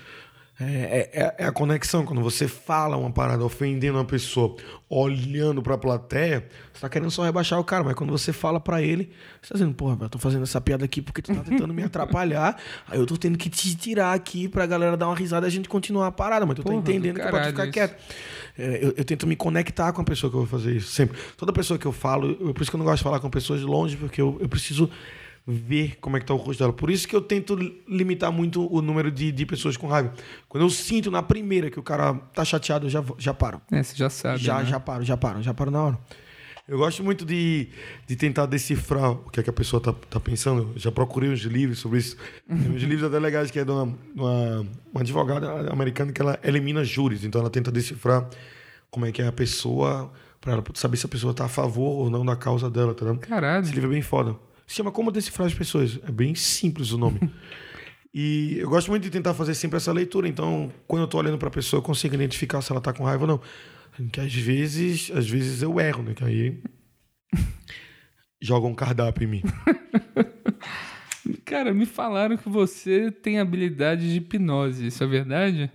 É, é- é a conexão. Quando você fala uma parada ofendendo uma pessoa, olhando pra plateia, você tá querendo só rebaixar o cara. Mas quando você fala pra ele, você tá dizendo, porra, eu tô fazendo essa piada aqui porque tu tá tentando me atrapalhar. Aí eu tô tendo que te tirar aqui pra galera dar uma risada e a gente continuar a parada. Mas tu Porra, tá entendendo do que é pra tu ficar isso. quieto. É, eu, eu tento me conectar com a pessoa que eu vou fazer isso, sempre. Toda pessoa que eu falo, eu, por isso que eu não gosto de falar com pessoas de longe, porque eu, eu preciso ver como é que tá o rosto dela. Por isso que eu tento limitar muito o número de, de pessoas com raiva. Quando eu sinto na primeira que o cara tá chateado, eu já, já paro. É, você já sabe, Já, né? já paro, já paro, já paro na hora. Eu gosto muito de, de tentar decifrar o que é que a pessoa tá, tá pensando. Eu já procurei uns livros sobre isso. Tem uns livros até legais que é de uma, uma, uma advogada americana que ela elimina júris. Então ela tenta decifrar como é que é a pessoa, pra ela saber se a pessoa tá a favor ou não da causa dela, tá vendo? Caralho. Esse livro é bem foda. Se chama Como Decifrar as Pessoas. É bem simples o nome. e eu gosto muito de tentar fazer sempre essa leitura. Então, quando eu tô olhando pra pessoa, eu consigo identificar se ela tá com raiva ou não. Que às vezes, às vezes eu erro, né? Que aí jogam um cardápio em mim. Cara, me falaram que você tem habilidade de hipnose, isso é verdade?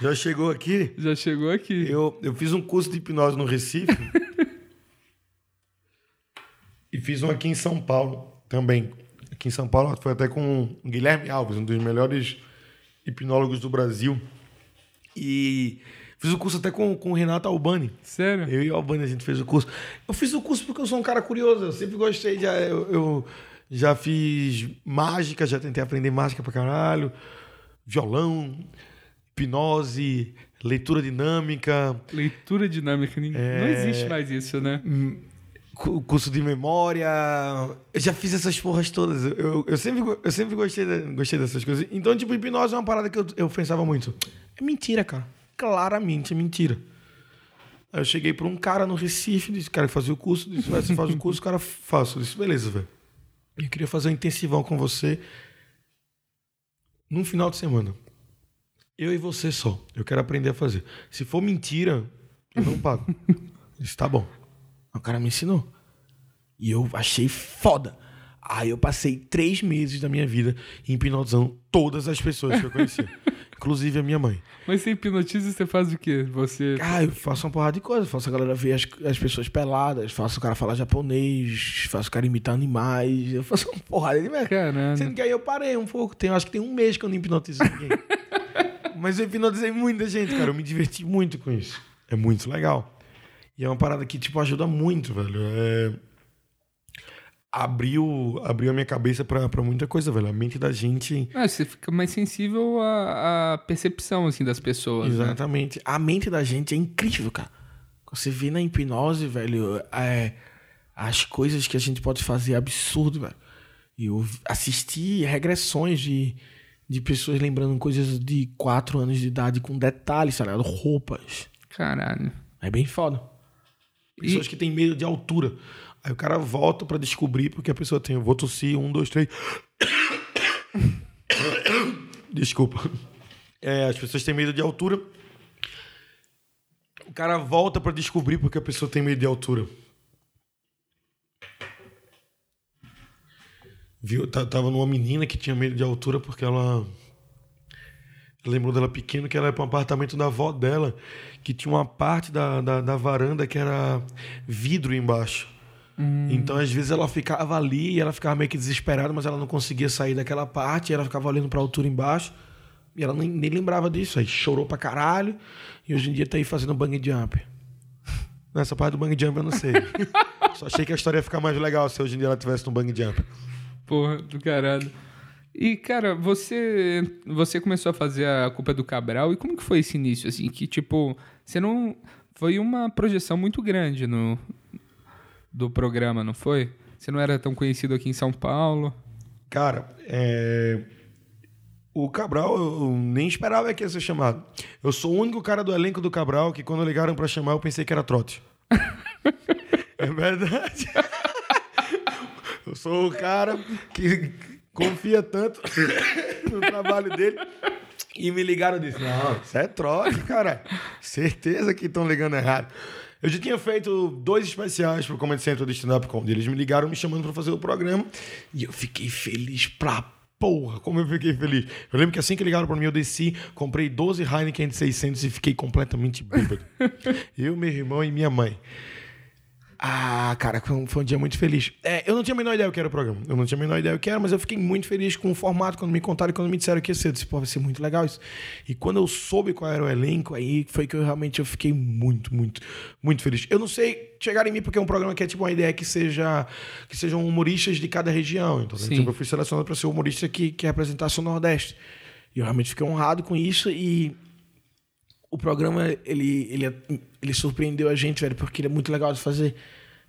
Já chegou aqui. Já chegou aqui. Eu, eu fiz um curso de hipnose no Recife. Fiz um aqui em São Paulo também. Aqui em São Paulo foi até com o Guilherme Alves, um dos melhores hipnólogos do Brasil. E fiz o curso até com, com o Renato Albani. Sério? Eu e o Albani a gente fez o curso. Eu fiz o curso porque eu sou um cara curioso. Eu sempre gostei de. Eu, eu já fiz mágica, já tentei aprender mágica pra caralho. Violão, hipnose, leitura dinâmica, Leitura dinâmica. É. Não existe mais isso, né? Cu- curso de memória. Eu já fiz essas porras todas. Eu, eu, eu sempre, eu sempre gostei, de- gostei dessas coisas. Então, tipo, hipnose é uma parada que eu, eu pensava muito. É mentira, cara. Claramente é mentira. Aí eu cheguei pra um cara no Recife, disse, cara, fazia o curso, disse, "Vai, você faz o curso, o cara faço. Eu disse, beleza, velho. Eu queria fazer um intensivão com você num final de semana. Eu e você só. Eu quero aprender a fazer. Se for mentira, eu não pago. Disse, tá bom. O cara me ensinou. E eu achei foda. Aí eu passei três meses da minha vida hipnotizando todas as pessoas que eu conhecia. inclusive a minha mãe. Mas você hipnotiza, você faz o quê? Você. Ah, eu faço uma porrada de coisa. Faço a galera ver as, as pessoas peladas, faço o cara falar japonês, faço o cara imitar animais. Eu faço uma porrada de merda. Caralho. Sendo que aí eu parei um pouco. Tem, acho que tem um mês que eu não hipnotizo ninguém. Mas eu hipnotizei muita gente, cara. Eu me diverti muito com isso. É muito legal. E é uma parada que, tipo, ajuda muito, velho. É... Abriu, abriu a minha cabeça pra, pra muita coisa, velho. A mente da gente. Ah, você fica mais sensível à, à percepção, assim, das pessoas, né? Exatamente. A mente da gente é incrível, cara. Você vê na hipnose, velho, é, as coisas que a gente pode fazer é absurdo, velho. E eu assisti regressões de, de pessoas lembrando coisas de 4 anos de idade com detalhes, tá ligado? Roupas. Caralho. É bem foda. Pessoas que têm medo de altura. Aí o cara volta pra descobrir porque a pessoa tem. Eu vou tossir, um, dois, três. Desculpa. É, as pessoas têm medo de altura. O cara volta pra descobrir porque a pessoa tem medo de altura. viu, tá- tava numa menina que tinha medo de altura porque ela lembrou dela pequeno que ela ia para um apartamento da avó dela, que tinha uma parte da, da, da varanda que era vidro embaixo. Então, às vezes, ela ficava ali e ela ficava meio que desesperada, mas ela não conseguia sair daquela parte, e ela ficava olhando pra altura embaixo. E ela nem, nem lembrava disso. Aí chorou pra caralho. E hoje em dia tá aí fazendo bang jump. Nessa parte do bang jump eu não sei. Só achei que a história ia ficar mais legal se hoje em dia ela tivesse no bang jump. Porra, do caralho. E, cara, você você começou a fazer a culpa do Cabral. E como que foi esse início, assim? Que, tipo, você não... Foi uma projeção muito grande no, do programa, não foi? Você não era tão conhecido aqui em São Paulo. Cara, é... o Cabral eu nem esperava que ia ser chamado. Eu sou o único cara do elenco do Cabral que quando ligaram pra chamar eu pensei que era trote. é verdade. eu sou o cara que confia tanto no trabalho dele. E me ligaram e disse: Não, isso é trote, cara. Certeza que estão ligando errado. Eu já tinha feito dois especiais pro Comedy Central do Stand Up Comedy. Eles me ligaram me chamando pra fazer o programa e eu fiquei feliz pra porra. Como eu fiquei feliz. Eu lembro que assim que ligaram pra mim, eu desci, comprei 12 Heineken de 600 e fiquei completamente bêbado. eu, meu irmão e minha mãe. Ah, cara, foi um, foi um dia muito feliz. É, eu não tinha a menor ideia do que era o programa. Eu não tinha a menor ideia do que era, mas eu fiquei muito feliz com o formato quando me contaram e quando me disseram que ia ser. Eu disse, pô, vai ser muito legal isso. E quando eu soube qual era o elenco, aí foi que eu realmente eu fiquei muito, muito, muito feliz. Eu não sei chegar em mim porque é um programa que é tipo uma ideia que seja que sejam humoristas de cada região. Então, né, tipo, eu fui selecionado para ser o humorista que, que representasse o Nordeste. E eu realmente fiquei honrado com isso e o programa, ele, ele, ele surpreendeu a gente, velho, porque ele é muito legal de fazer.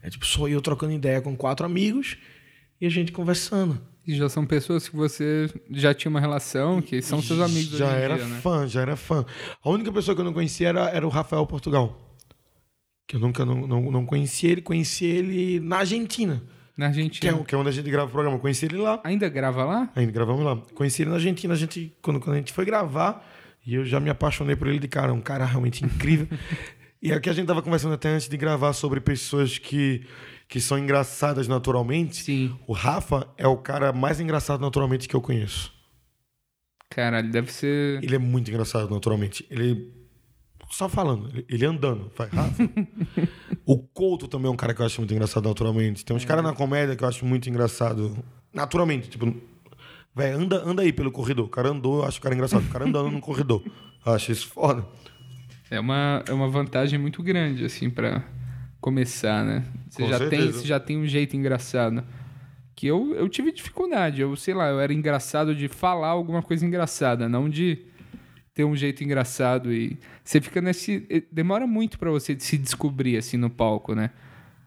É tipo, só eu trocando ideia com quatro amigos e a gente conversando. E já são pessoas que você já tinha uma relação, que são seus amigos Já era dia, né? fã, já era fã. A única pessoa que eu não conhecia era, era o Rafael Portugal. Que eu nunca não, não, não conhecia ele, conheci ele na Argentina. Na Que Argentina. é, que é onde a gente grava o programa. Eu conheci ele lá. Ainda grava lá? Ainda gravamos lá. Conheci ele na Argentina. A gente, quando, quando a gente foi gravar, e eu já me apaixonei por ele de cara. Um cara realmente incrível. e é o que a gente tava conversando até antes de gravar sobre pessoas que, que são engraçadas naturalmente. Sim. O Rafa é o cara mais engraçado naturalmente que eu conheço. Caralho, deve ser. Ele é muito engraçado naturalmente. Ele. Só falando, ele- ele andando, faz Rafa. o Couto também é um cara que eu acho muito engraçado naturalmente. Tem uns caras na comédia que eu acho muito engraçado naturalmente. Tipo, velho, anda, anda aí pelo corredor. O cara andou, eu acho o cara engraçado. O cara andando no corredor. Eu acho isso foda. É uma, é uma vantagem muito grande, assim, pra começar, né? Você Com já, tem, certeza. você já tem um jeito engraçado. Que eu, eu tive dificuldade. Eu, sei lá, eu era engraçado de falar alguma coisa engraçada, não de ter um jeito engraçado. E você fica nesse. Demora muito pra você se descobrir, assim, no palco, né?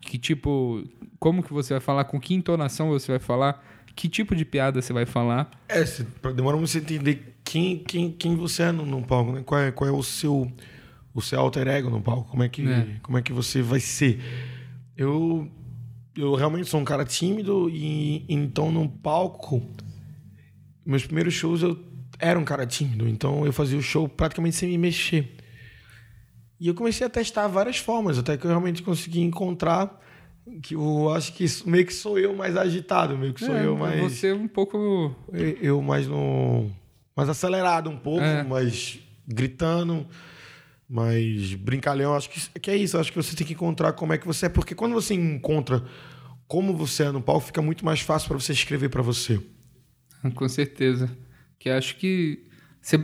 Que tipo, como que você vai falar, com que entonação você vai falar, que tipo de piada você vai falar. É, demora muito você entender quem, quem, quem você é no, no palco, né? Qual é, qual é o seu o seu alter ego no palco, como é que É. como é que você vai ser. Eu eu realmente sou um cara tímido e então no palco meus primeiros shows eu era um cara tímido, então eu fazia o show praticamente sem me mexer. E eu comecei a testar várias formas, até que eu realmente consegui encontrar que eu acho que isso meio que sou eu mais agitado, meio que sou É, eu mais Você um pouco. eu- eu mais no mais acelerado um pouco, É. mais gritando, mais brincalhão. Acho que, que é isso. Acho que você tem que encontrar como é que você é, porque quando você encontra como você é no palco, fica muito mais fácil para você escrever para você. Com certeza. Que acho que. Você,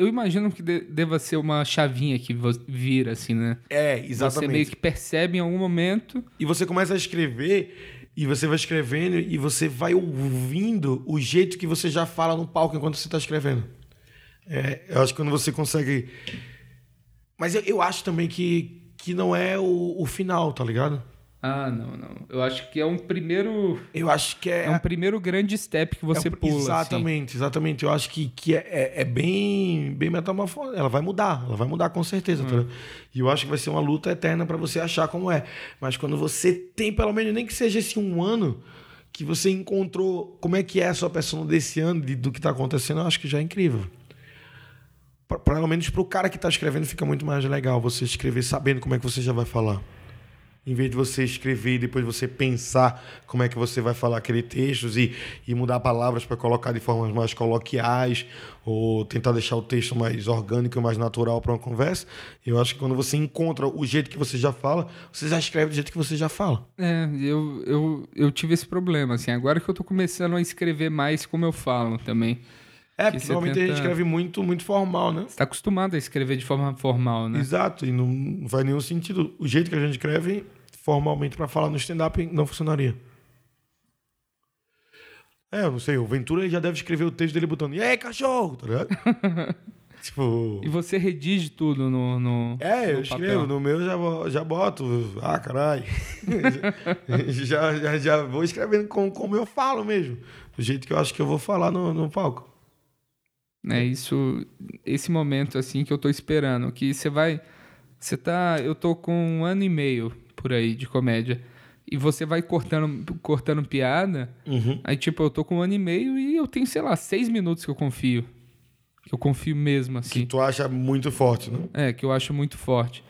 eu imagino que de- deva ser uma chavinha que vira, assim, né? É, Você meio que percebe em algum momento. E você começa a escrever e você vai escrevendo e você vai ouvindo o jeito que você já fala no palco enquanto você está escrevendo. É, eu acho que quando você consegue. Mas eu, eu acho também que, que não é o, o final, tá ligado? Ah, não, não. Eu acho que é um primeiro. Eu acho que é. É um primeiro grande step que você é um- pula. assim. Exatamente, exatamente. Eu acho que, que é, é, é bem, bem metamorfose. Ela vai mudar, ela vai mudar com certeza. Hum. tá? E eu acho que vai ser uma luta eterna para você achar como é. Mas quando você tem, pelo menos, nem que seja esse um ano, que você encontrou como é que é a sua persona desse ano, de- do que tá acontecendo, eu acho que já é incrível. Pra- Pelo menos pro cara que tá escrevendo, fica muito mais legal você escrever sabendo como é que você já vai falar. Em vez de você escrever e depois você pensar como é que você vai falar aquele texto e, e mudar palavras para colocar de formas mais coloquiais ou tentar deixar o texto mais orgânico e mais natural para uma conversa, eu acho que quando você encontra o jeito que você já fala, você já escreve do jeito que você já fala. É, eu, eu, eu tive esse problema, assim. Agora que eu tô começando a escrever mais como eu falo também. É, Que porque normalmente a gente tenta- escreve muito, muito formal, né? Você tá acostumado a escrever de forma formal, né? Exato, e não, faz nenhum sentido. O jeito que a gente escreve formalmente para falar no stand-up não funcionaria. É, eu não sei, o Ventura já deve escrever o texto dele botando E aí, cachorro? Tá ligado? tipo. E você redige tudo no, no É, eu no escrevo, papel. no meu já, já boto. Ah, caralho. já, já, já vou escrevendo com, como eu falo mesmo. Do jeito que eu acho que eu vou falar no, no palco. É isso, esse momento assim que eu tô esperando, que você vai, você tá, eu tô com um ano e meio por aí de comédia e você vai cortando, cortando piada, Uhum. aí tipo eu tô com um ano e meio e eu tenho sei lá seis minutos que eu confio, que eu confio mesmo assim, Que tu acha muito forte, né? é que eu acho muito forte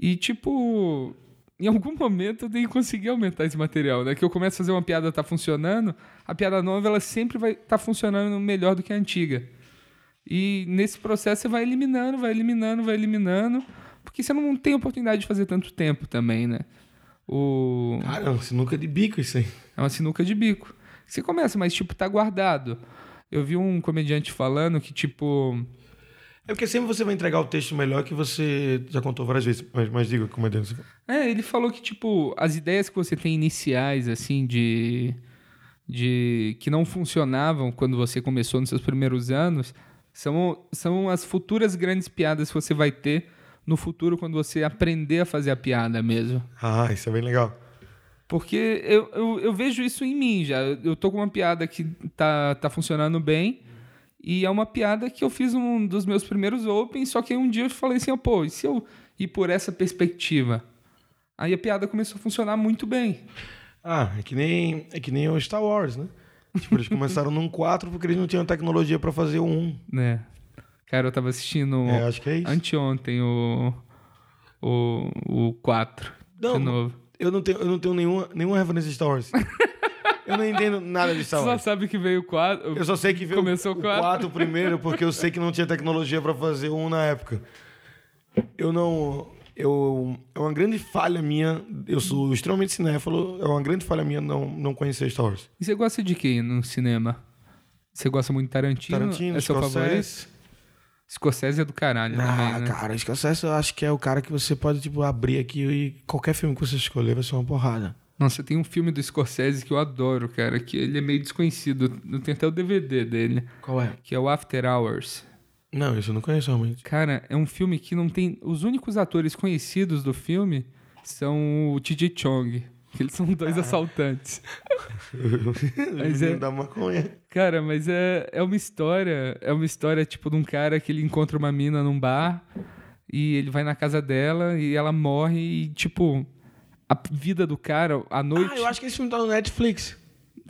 e tipo em algum momento eu tenho que conseguir aumentar esse material, né? Que eu começo a fazer uma piada tá funcionando, a piada nova ela sempre vai estar funcionando melhor do que a antiga. E nesse processo você vai eliminando, vai eliminando, vai eliminando, porque você não tem oportunidade de fazer tanto tempo também, né? O... Cara, sinuca de bico isso aí. É uma sinuca de bico. Você começa, mas tipo, tá guardado. Eu vi um comediante falando que, tipo, É porque sempre você vai entregar o texto melhor que você já contou várias vezes. Mas, mas diga como é dentro. É, ele falou que, tipo, as ideias que você tem iniciais, assim, de. de que não funcionavam quando você começou nos seus primeiros anos, são, são as futuras grandes piadas que você vai ter no futuro quando você aprender a fazer a piada mesmo. Ah, isso é bem legal. Porque eu, eu, eu vejo isso em mim já. Eu tô com uma piada que tá, tá funcionando bem. E é uma piada que eu fiz um dos meus primeiros Open, só que um dia eu falei assim, ó, pô, e se eu ir por essa perspectiva? Aí a piada começou a funcionar muito bem. Ah, é que nem, é que nem o Star Wars, né? Tipo, eles começaram num 4 porque eles não tinham tecnologia pra fazer o 1. né? Cara, eu tava assistindo É, acho que é isso. anteontem o, o, o 4 Não, de novo. Eu não tenho, eu não tenho nenhuma, nenhuma referência de Star Wars. eu não entendo nada de Você Star só Wars. sabe que veio o 4. Eu só sei que veio Começou o o quatro. 4 primeiro porque eu sei que não tinha tecnologia pra fazer o 1 na época. Eu não... Eu, é uma grande falha minha, eu sou extremamente cinéfilo, é uma grande falha minha não, não conhecer Star Wars. E você gosta de quem no cinema? Você gosta muito de Tarantino? Tarantino, é seu favorito? Scorsese. Scorsese é do caralho Ah, também, né? cara, Scorsese eu acho que é o cara que você pode, tipo, abrir aqui e qualquer filme que você escolher vai ser uma porrada. Nossa, tem um filme do Scorsese que eu adoro, cara, que ele é meio desconhecido. Eu tenho até o DVD dele, Qual é? que é o After Hours. Não, isso eu não conheço realmente. Cara, é um filme que não tem... Os únicos atores conhecidos do filme são o TJ Chong. Eles são dois assaltantes. Mas é- da maconha. Cara, mas é, é uma história. É uma história, tipo, de um cara que ele encontra uma mina num bar e ele vai na casa dela e ela morre e, tipo, a vida do cara, à noite. Ah, eu acho que esse filme tá no Netflix.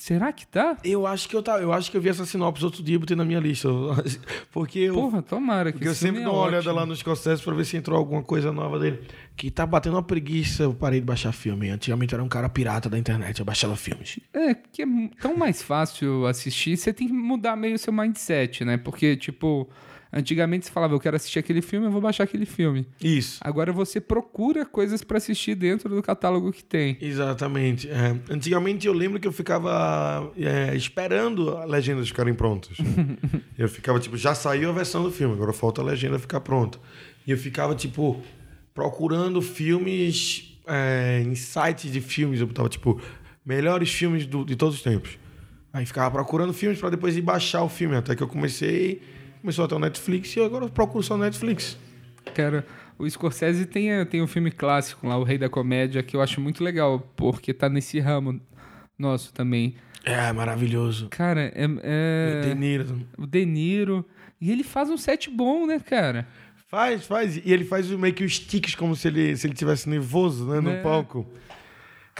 Será que tá? Eu acho que eu tá, eu acho que eu vi essa sinopse outro dia e botei na minha lista. Porque eu, Porra, tomara que porque eu sempre é dou uma olhada lá no Scorsese pra ver se entrou alguma coisa nova dele. Que tá batendo uma preguiça, eu parei de baixar filme. Antigamente eu era um cara pirata da internet, eu baixava filmes. É, que é tão mais fácil assistir, você tem que mudar meio o seu mindset, né? Porque, tipo, antigamente você falava, eu quero assistir aquele filme, eu vou baixar aquele filme. Isso. Agora você procura coisas pra assistir dentro do catálogo que tem. Exatamente. É. Antigamente eu lembro que eu ficava é, esperando as legendas ficarem prontas. eu ficava, tipo, já saiu a versão do filme, agora falta a legenda ficar pronta. E eu ficava, tipo, procurando filmes é, em sites de filmes. Eu botava, tipo, melhores filmes do- de todos os tempos. Aí ficava procurando filmes para depois ir baixar o filme. Até que eu comecei, começou até o Netflix e agora eu procuro só o Netflix. Cara, o Scorsese tem, tem um filme clássico lá, O Rei da Comédia, que eu acho muito legal, porque tá nesse ramo nosso também. É, maravilhoso. Cara, é, é De Niro. o De Niro. E ele faz um set bom, né, cara? Faz, faz. E ele faz meio que os tiques como se ele se ele tivesse nervoso, né, no Né? palco.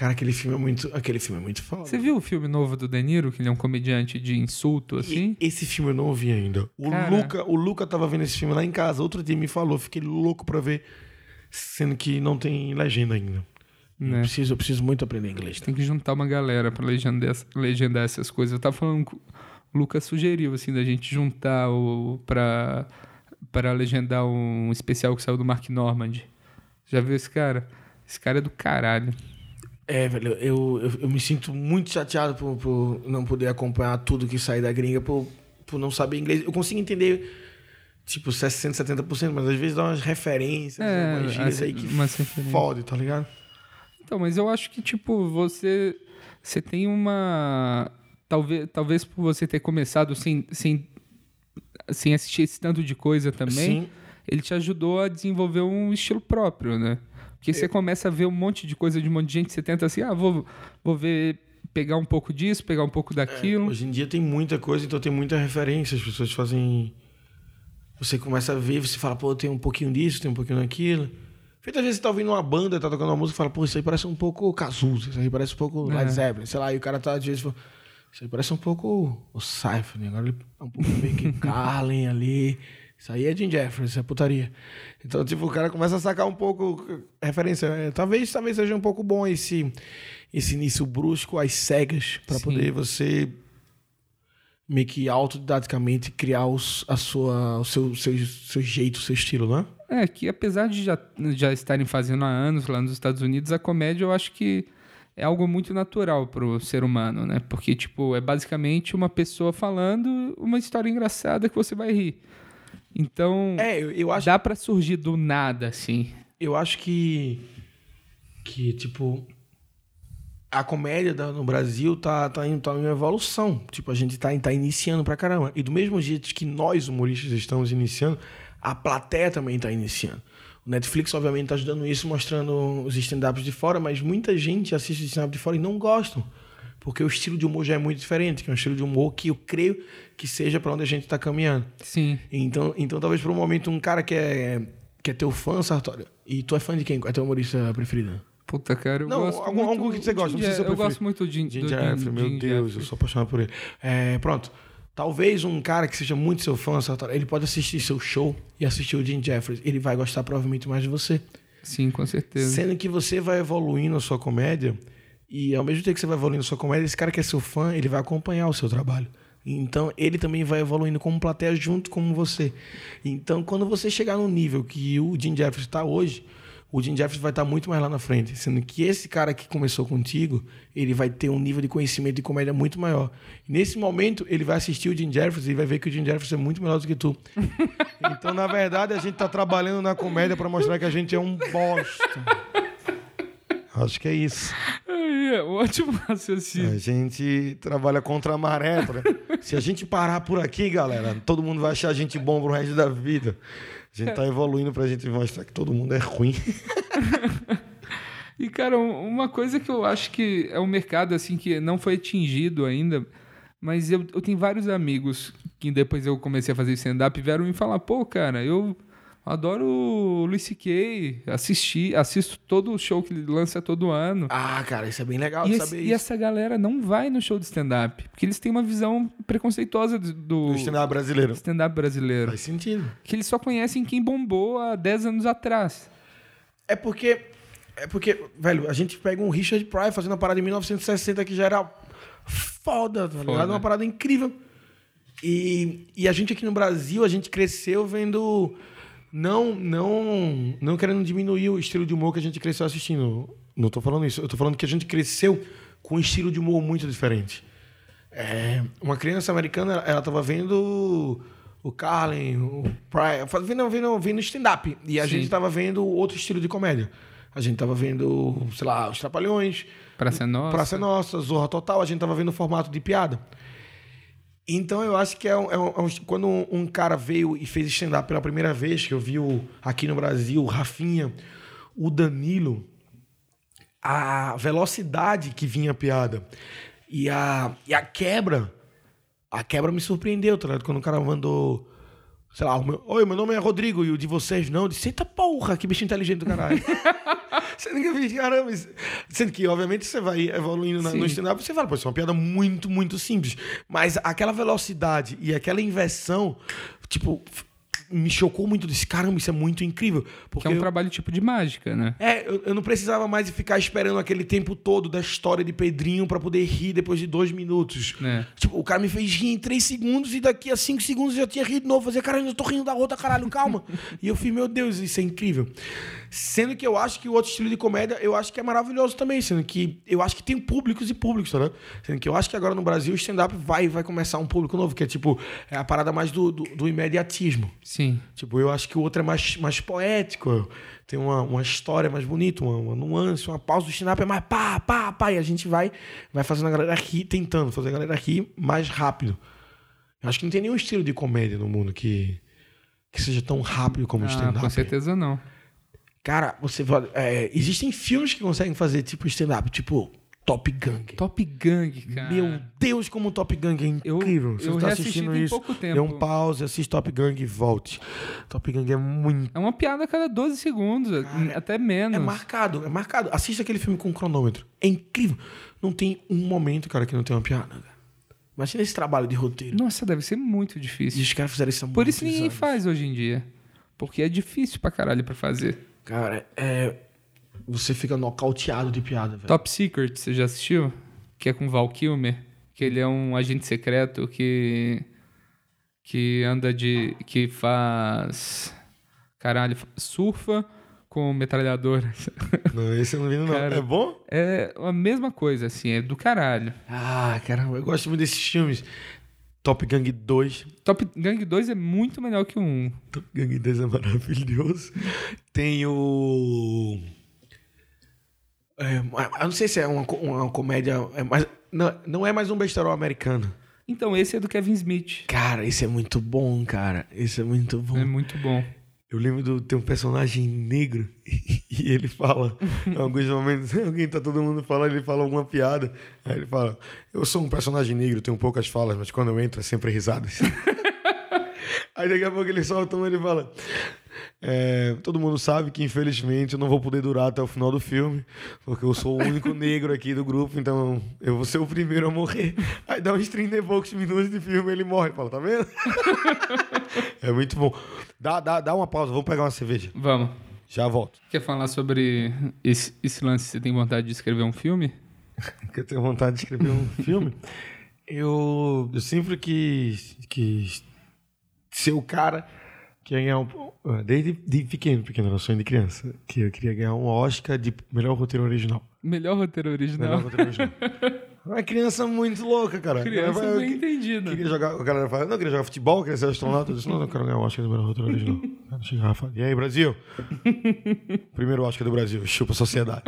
Cara, aquele filme é muito, aquele filme é muito foda. Você viu o filme novo do De Niro, que ele é um comediante de insulto, assim? E esse filme eu não ouvi ainda. O Cara. Luca, o Luca tava vendo esse filme lá em casa, outro dia me falou, fiquei louco pra ver, sendo que não tem legenda ainda. Eu Né? preciso, eu preciso muito aprender inglês. Tem que juntar uma galera pra legendar, legendar essas coisas. Eu tava falando o Lucas sugeriu, assim, da gente juntar o. pra, pra legendar um especial que saiu do Mark Normand. Já viu esse cara? Esse cara é do caralho. É, velho, eu, eu, eu me sinto muito chateado por, por não poder acompanhar tudo que sai da gringa, por, por não saber inglês. Eu consigo entender, tipo, 60%, 70%, mas às vezes dá umas referências, É, umas gírias aí que fode, tá ligado? Então, mas eu acho que, tipo, você. Você tem uma. Talvez, talvez por você ter começado sem, sem, sem assistir esse tanto de coisa também, Sim. ele te ajudou a desenvolver um estilo próprio, né? Porque você começa a ver um monte de coisa de um monte de gente, você tenta assim, ah, vou, vou ver, pegar um pouco disso, pegar um pouco daquilo. Hoje em dia tem muita coisa, então tem muita referência. As pessoas fazem. Você começa a ver, você fala, pô, tem um pouquinho disso, tem um pouquinho daquilo. Às vezes você tá ouvindo uma banda, tá tocando uma música e fala, pô, isso aí parece um pouco Cazuza, isso aí parece um pouco É. Led Zeppelin, sei lá, e o cara tá às vezes fala, isso aí parece um pouco o Cypher, agora ele é um pouco meio que Carlin ali. Isso aí é Jim Jeffries, isso é putaria. Então, tipo, o cara começa a sacar um pouco referência. É, Talvez, talvez seja um pouco bom esse, esse início brusco às cegas, para poder você meio que autodidaticamente criar os, a sua, o seu, seu, seu jeito, o seu estilo, né? É, que apesar de já, já estarem fazendo há anos lá nos Estados Unidos, a comédia eu acho que é algo muito natural pro ser humano, né? Porque, tipo, é basicamente uma pessoa falando uma história engraçada que você vai rir. Então, É, eu, eu acho dá pra surgir do nada, assim. eu acho que que tipo a comédia no Brasil tá, tá, em, tá em evolução. Tipo, a gente tá, tá iniciando pra caramba. E do mesmo jeito que nós, humoristas, estamos iniciando, a plateia também tá iniciando. O Netflix, obviamente, tá ajudando isso, mostrando os stand-ups de fora, mas muita gente assiste stand-up de fora e não gostam. Porque o estilo de humor já é muito diferente, que é um estilo de humor que eu creio que seja pra onde a gente tá caminhando. Sim. Então, então talvez por um momento um cara que é, que é teu fã, Sartório, e tu é fã de quem? Qual é teu humorista preferido? Puta, cara, eu Não, gosto algum- muito... algum que você gosta, não precisa ser Jeff- Eu gosto muito do Jim, Jim Jeffrey, meu Jim Deus, eu sou apaixonado por ele. É, pronto. Talvez um cara que seja muito seu fã, Sartório, ele pode assistir seu show e assistir o Jim Jeffries. Ele vai gostar provavelmente mais de você. Sim, com certeza. Sendo que você vai evoluindo a sua comédia, e ao mesmo tempo que você vai evoluindo sua comédia, esse cara que é seu fã, ele vai acompanhar o seu trabalho. Então, ele também vai evoluindo como plateia junto com você. Então, quando você chegar no nível que o Jim Jeffries está hoje, o Jim Jeffries vai estar muito mais lá na frente. Sendo que esse cara que começou contigo, ele vai ter um nível de conhecimento de comédia muito maior. Nesse momento, ele vai assistir o Jim Jeffries e vai ver que o Jim Jeffries é muito melhor do que tu. Então, na verdade, a gente tá trabalhando na comédia para mostrar que a gente é um bosta. Acho que é isso. É, ótimo raciocínio. A gente trabalha contra a maré. tá? Se a gente parar por aqui, galera, todo mundo vai achar a gente bom pro resto da vida. A gente tá evoluindo pra gente mostrar que todo mundo é ruim. E, cara, um- uma coisa que eu acho que é um mercado, assim, que não foi atingido ainda, mas eu, eu tenho vários amigos que depois eu comecei a fazer stand-up vieram me falar, pô, cara, eu adoro o Luis C.K., assisti, assisto todo o show que ele lança todo ano. Ah, cara, isso é bem legal E, de esse- saber e isso. essa galera não vai no show de stand-up, porque eles têm uma visão preconceituosa do, do Do stand-up brasileiro. stand-up brasileiro. Faz sentido. Que eles só conhecem quem bombou há 10 anos atrás. É porque. É porque, velho, a gente pega um Richard Pryor fazendo uma parada em 1960 que já era foda, tá ligado? Uma parada incrível. E, e a gente aqui no Brasil, a gente cresceu vendo. Não, não, não querendo diminuir o estilo de humor que a gente cresceu assistindo. Não tô falando isso. Eu tô falando que a gente cresceu com um estilo de humor muito diferente. É, uma criança americana, ela tava vendo o Carlin, o Pryor, vendo, vendo, vendo stand-up. E a Sim. gente tava vendo outro estilo de comédia. A gente tava vendo, sei lá, os Trapalhões, Praça Nossa. Praça Nossa, Zorra Total. A gente tava vendo o formato de piada. Então eu acho que é, um- é um- é quando um, cara veio e fez stand-up pela primeira vez, que eu vi o, aqui no Brasil, o Rafinha, o Danilo, a velocidade que vinha a piada e a, e a quebra, a quebra me surpreendeu, tá ligado? Quando o cara mandou, sei lá, meu, oi, meu nome é Rodrigo e o de vocês não, eu disse, eita porra, que bicho inteligente do caralho. você nunca viu, caramba. Sendo que, obviamente, você vai evoluindo na- no stand-up, você fala, pô, isso é uma piada muito, muito simples. Mas aquela velocidade e aquela inversão, tipo, me chocou muito. Disse, caramba, isso é muito incrível. Porque Que é um eu- trabalho tipo de mágica, né? é, eu, eu não precisava mais ficar esperando aquele tempo todo da história de Pedrinho pra poder rir depois de dois minutos. É. Tipo, o cara me fez rir em três segundos e daqui a cinco segundos eu já tinha rido de novo. Fazia, caralho, eu tô rindo da outra, caralho, calma. e eu fiz, meu Deus, isso é incrível. Sendo que eu acho que o outro estilo de comédia, eu acho que é maravilhoso também. Sendo que eu acho que tem públicos e públicos, tá ligado? Sendo que eu acho que agora no Brasil o stand-up vai, vai começar um público novo, que é tipo, é a parada mais do, do, do imediatismo. Sim. Tipo, eu acho que o outro é mais, mais poético, tem uma, uma história mais bonita, uma, uma nuance, uma pausa do stand-up é mais pá, pá, pá, e a gente vai, vai fazendo a galera rir, tentando fazer a galera rir mais rápido. Eu acho que não tem nenhum estilo de comédia no mundo que, que seja tão rápido como o Ah, stand-up. com certeza não. Cara, você é, existem filmes que conseguem fazer tipo stand-up, tipo Top Gun. Top Gang, cara. Meu Deus, como Top Gun é Eu- incrível. Você eu tá reassisti assistindo isso, pouco tempo. dê um pause, assiste Top Gun e volte. Top Gun é muito É uma piada a cada 12 segundos, até menos. É marcado, é marcado. Assista aquele filme com cronômetro. É incrível. Não tem um momento, cara, que não tem uma piada. cara. Imagina esse trabalho de roteiro. Nossa, deve ser muito E difícil. os caras fizeram isso há Por isso ninguém anos. faz hoje em dia. Porque é difícil pra caralho pra fazer. Cara, é. Você fica nocauteado de piada, velho. Top Secret, você já assistiu? Que é com Val Kilmer. Que ele é um agente secreto que. Que anda de. Que faz. Caralho, surfa com metralhadoras. Não, esse eu não vi, não. Cara. É bom? É a mesma coisa, assim, é do caralho. Ah, caramba, eu gosto muito desses filmes. Top Gun 2. Top Gang 2 é muito melhor que o 1. Top Gun 2 é maravilhoso. Tem o. É, eu não sei se é uma, uma comédia. É mais, não, não é mais um besterol americano. Então, esse é do Kevin Smith. Cara, esse é muito bom, cara. Esse é muito bom. É muito bom. Eu lembro do ter um personagem negro e ele fala, em alguns momentos, alguém tá todo mundo falando, ele fala alguma piada. Aí ele fala: Eu sou um personagem negro, tenho poucas falas, mas quando eu entro é sempre risadas. Aí daqui a pouco ele solta uma e ele fala: "É, Todo mundo sabe que infelizmente eu não vou poder durar até o final do filme, porque eu sou o único negro aqui do grupo, então eu vou ser o primeiro a morrer. Aí dá uns 30 e poucos minutos de filme ele morre. Fala: Tá vendo? É muito bom. Dá, dá, dá uma pausa, vamos pegar uma cerveja. Vamos. Já volto. Quer falar sobre esse, esse lance? Você tem vontade de escrever um filme? Porque eu tenho vontade de escrever um filme. Eu, eu sempre quis, quis ser o cara que ia ganhar um. Desde de pequeno, pequeno, era um sonho de criança. Que eu queria ganhar um Oscar de melhor roteiro original. Melhor roteiro Melhor original. roteiro original. Uma criança muito louca, cara. Criança bem entendida. Queria jogar, o cara fala, não, queria jogar futebol, queria ser astronauta. Eu disse, não, eu quero ganhar um Oscar do original. Aí chegava e aí, Brasil? Primeiro Oscar do Brasil, chupa a sociedade.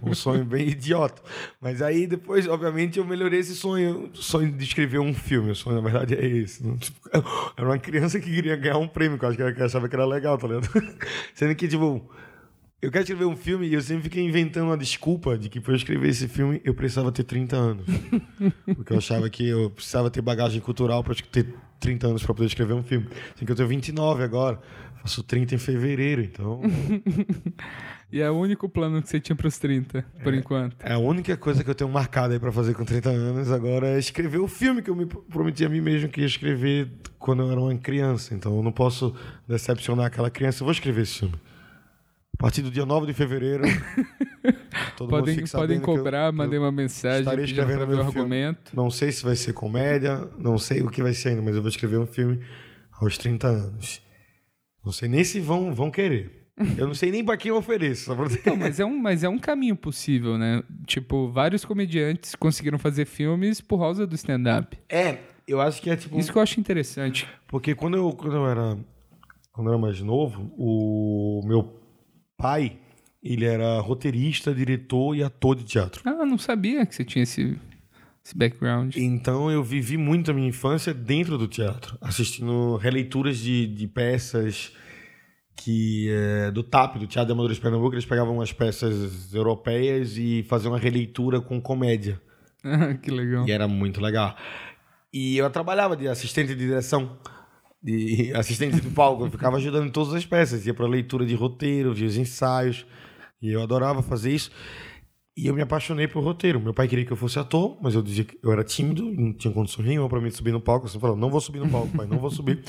Um sonho bem idiota. Mas aí depois, obviamente, eu melhorei esse sonho. O sonho de escrever um filme. O sonho, na verdade, é esse. Não, tipo, Era uma criança que queria ganhar um prêmio, que eu acho que ela achava que era legal, tá ligado? Sendo que, tipo, eu quero escrever um filme e eu sempre fiquei inventando uma desculpa de que para eu escrever esse filme eu precisava ter 30 anos. Porque eu achava que eu precisava ter bagagem cultural para ter 30 anos para poder escrever um filme. Sendo que eu tenho 29 agora. Faço 30 em fevereiro, então E é o único plano que você tinha pros 30, por enquanto. é a única coisa que eu tenho marcada aí para fazer com 30 anos agora é escrever o filme que eu me prometi a mim mesmo que ia escrever quando eu era uma criança. Então eu não posso decepcionar aquela criança. Eu vou escrever esse filme. A partir do dia 9 de fevereiro. todo mundo Podem, podem sabendo que eu- cobrar, mandei uma mensagem estarei escrevendo meu filme. argumento. Não sei se vai ser comédia, não sei o que vai ser ainda, mas eu vou escrever um filme aos 30 anos. Não sei nem se vão, vão querer. Eu não sei nem pra quem eu ofereço. Não, mas é, um, mas é um caminho possível, né? Tipo, vários comediantes conseguiram fazer filmes por causa do stand-up. É, eu acho que é tipo. Isso que eu acho interessante. Porque quando eu, quando eu era. Quando eu era mais novo, o meu pai, ele era roteirista, diretor e ator de teatro. Ah, não sabia que você tinha esse, esse background. Então eu vivi muito a minha infância dentro do teatro, assistindo releituras de, de peças que é, do TAP, do Teatro de Amadores de Pernambuco, eles pegavam umas peças europeias e faziam uma releitura com comédia. Ah, que legal. E era muito legal. E eu trabalhava de assistente de direção, de assistente de palco, eu ficava ajudando em todas as peças, ia para leitura de roteiro, via os ensaios, e eu adorava fazer isso. E eu me apaixonei por roteiro. Meu pai queria que eu fosse ator, mas eu dizia que eu era tímido, não tinha condições nenhuma para mim subir no palco. Eu sempre falava, não vou subir no palco, pai, não vou subir.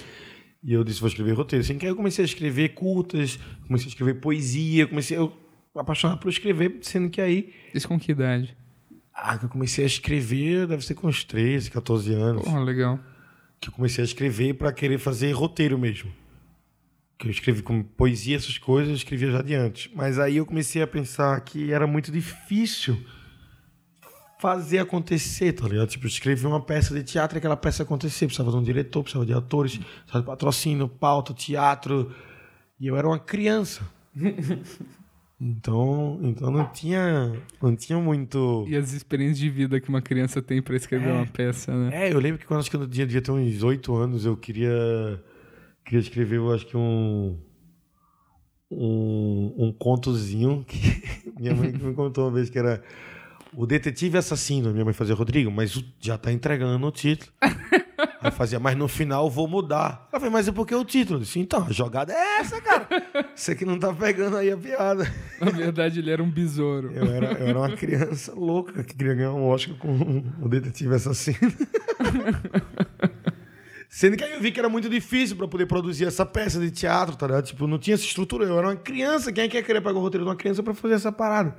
E eu disse, vou escrever roteiro. Assim que aí eu comecei a escrever curtas, comecei a escrever poesia, comecei a apaixonar por escrever, sendo que aí. Isso com que idade? Ah, que eu comecei a escrever, deve ser com uns 13, 14 anos. Porra, legal. Que eu comecei a escrever para querer fazer roteiro mesmo. Que eu escrevi com poesia, essas coisas, eu escrevia já de antes. Mas aí eu comecei a pensar que era muito difícil fazer acontecer, tá ligado? Tipo, escrever uma peça de teatro e aquela peça acontecer. Precisava de um diretor, precisava de atores, precisava de patrocínio, pauta, teatro. E eu era uma criança. Então, então não tinha, não tinha muito. E as experiências de vida que uma criança tem pra escrever É. uma peça, né? É, eu lembro que quando acho que eu devia, devia ter uns oito anos, eu queria, queria escrever, eu acho que um um, um contozinho que minha mãe me contou uma vez que era o detetive assassino. Minha mãe fazia Rodrigo, mas já tá entregando o título. Aí fazia, mas no final vou mudar. Ela falei, mas é porque o título? Eu disse, então, a jogada é essa, cara. Você que não tá pegando aí a piada. Na verdade, ele era um besouro. Eu era, eu era uma criança louca que queria ganhar um Oscar com o detetive assassino. Sendo que aí eu vi que era muito difícil pra poder produzir essa peça de teatro, tá ligado? Tipo, não tinha essa estrutura. Eu era uma criança. Quem é que ia querer pegar o roteiro de uma criança pra fazer essa parada?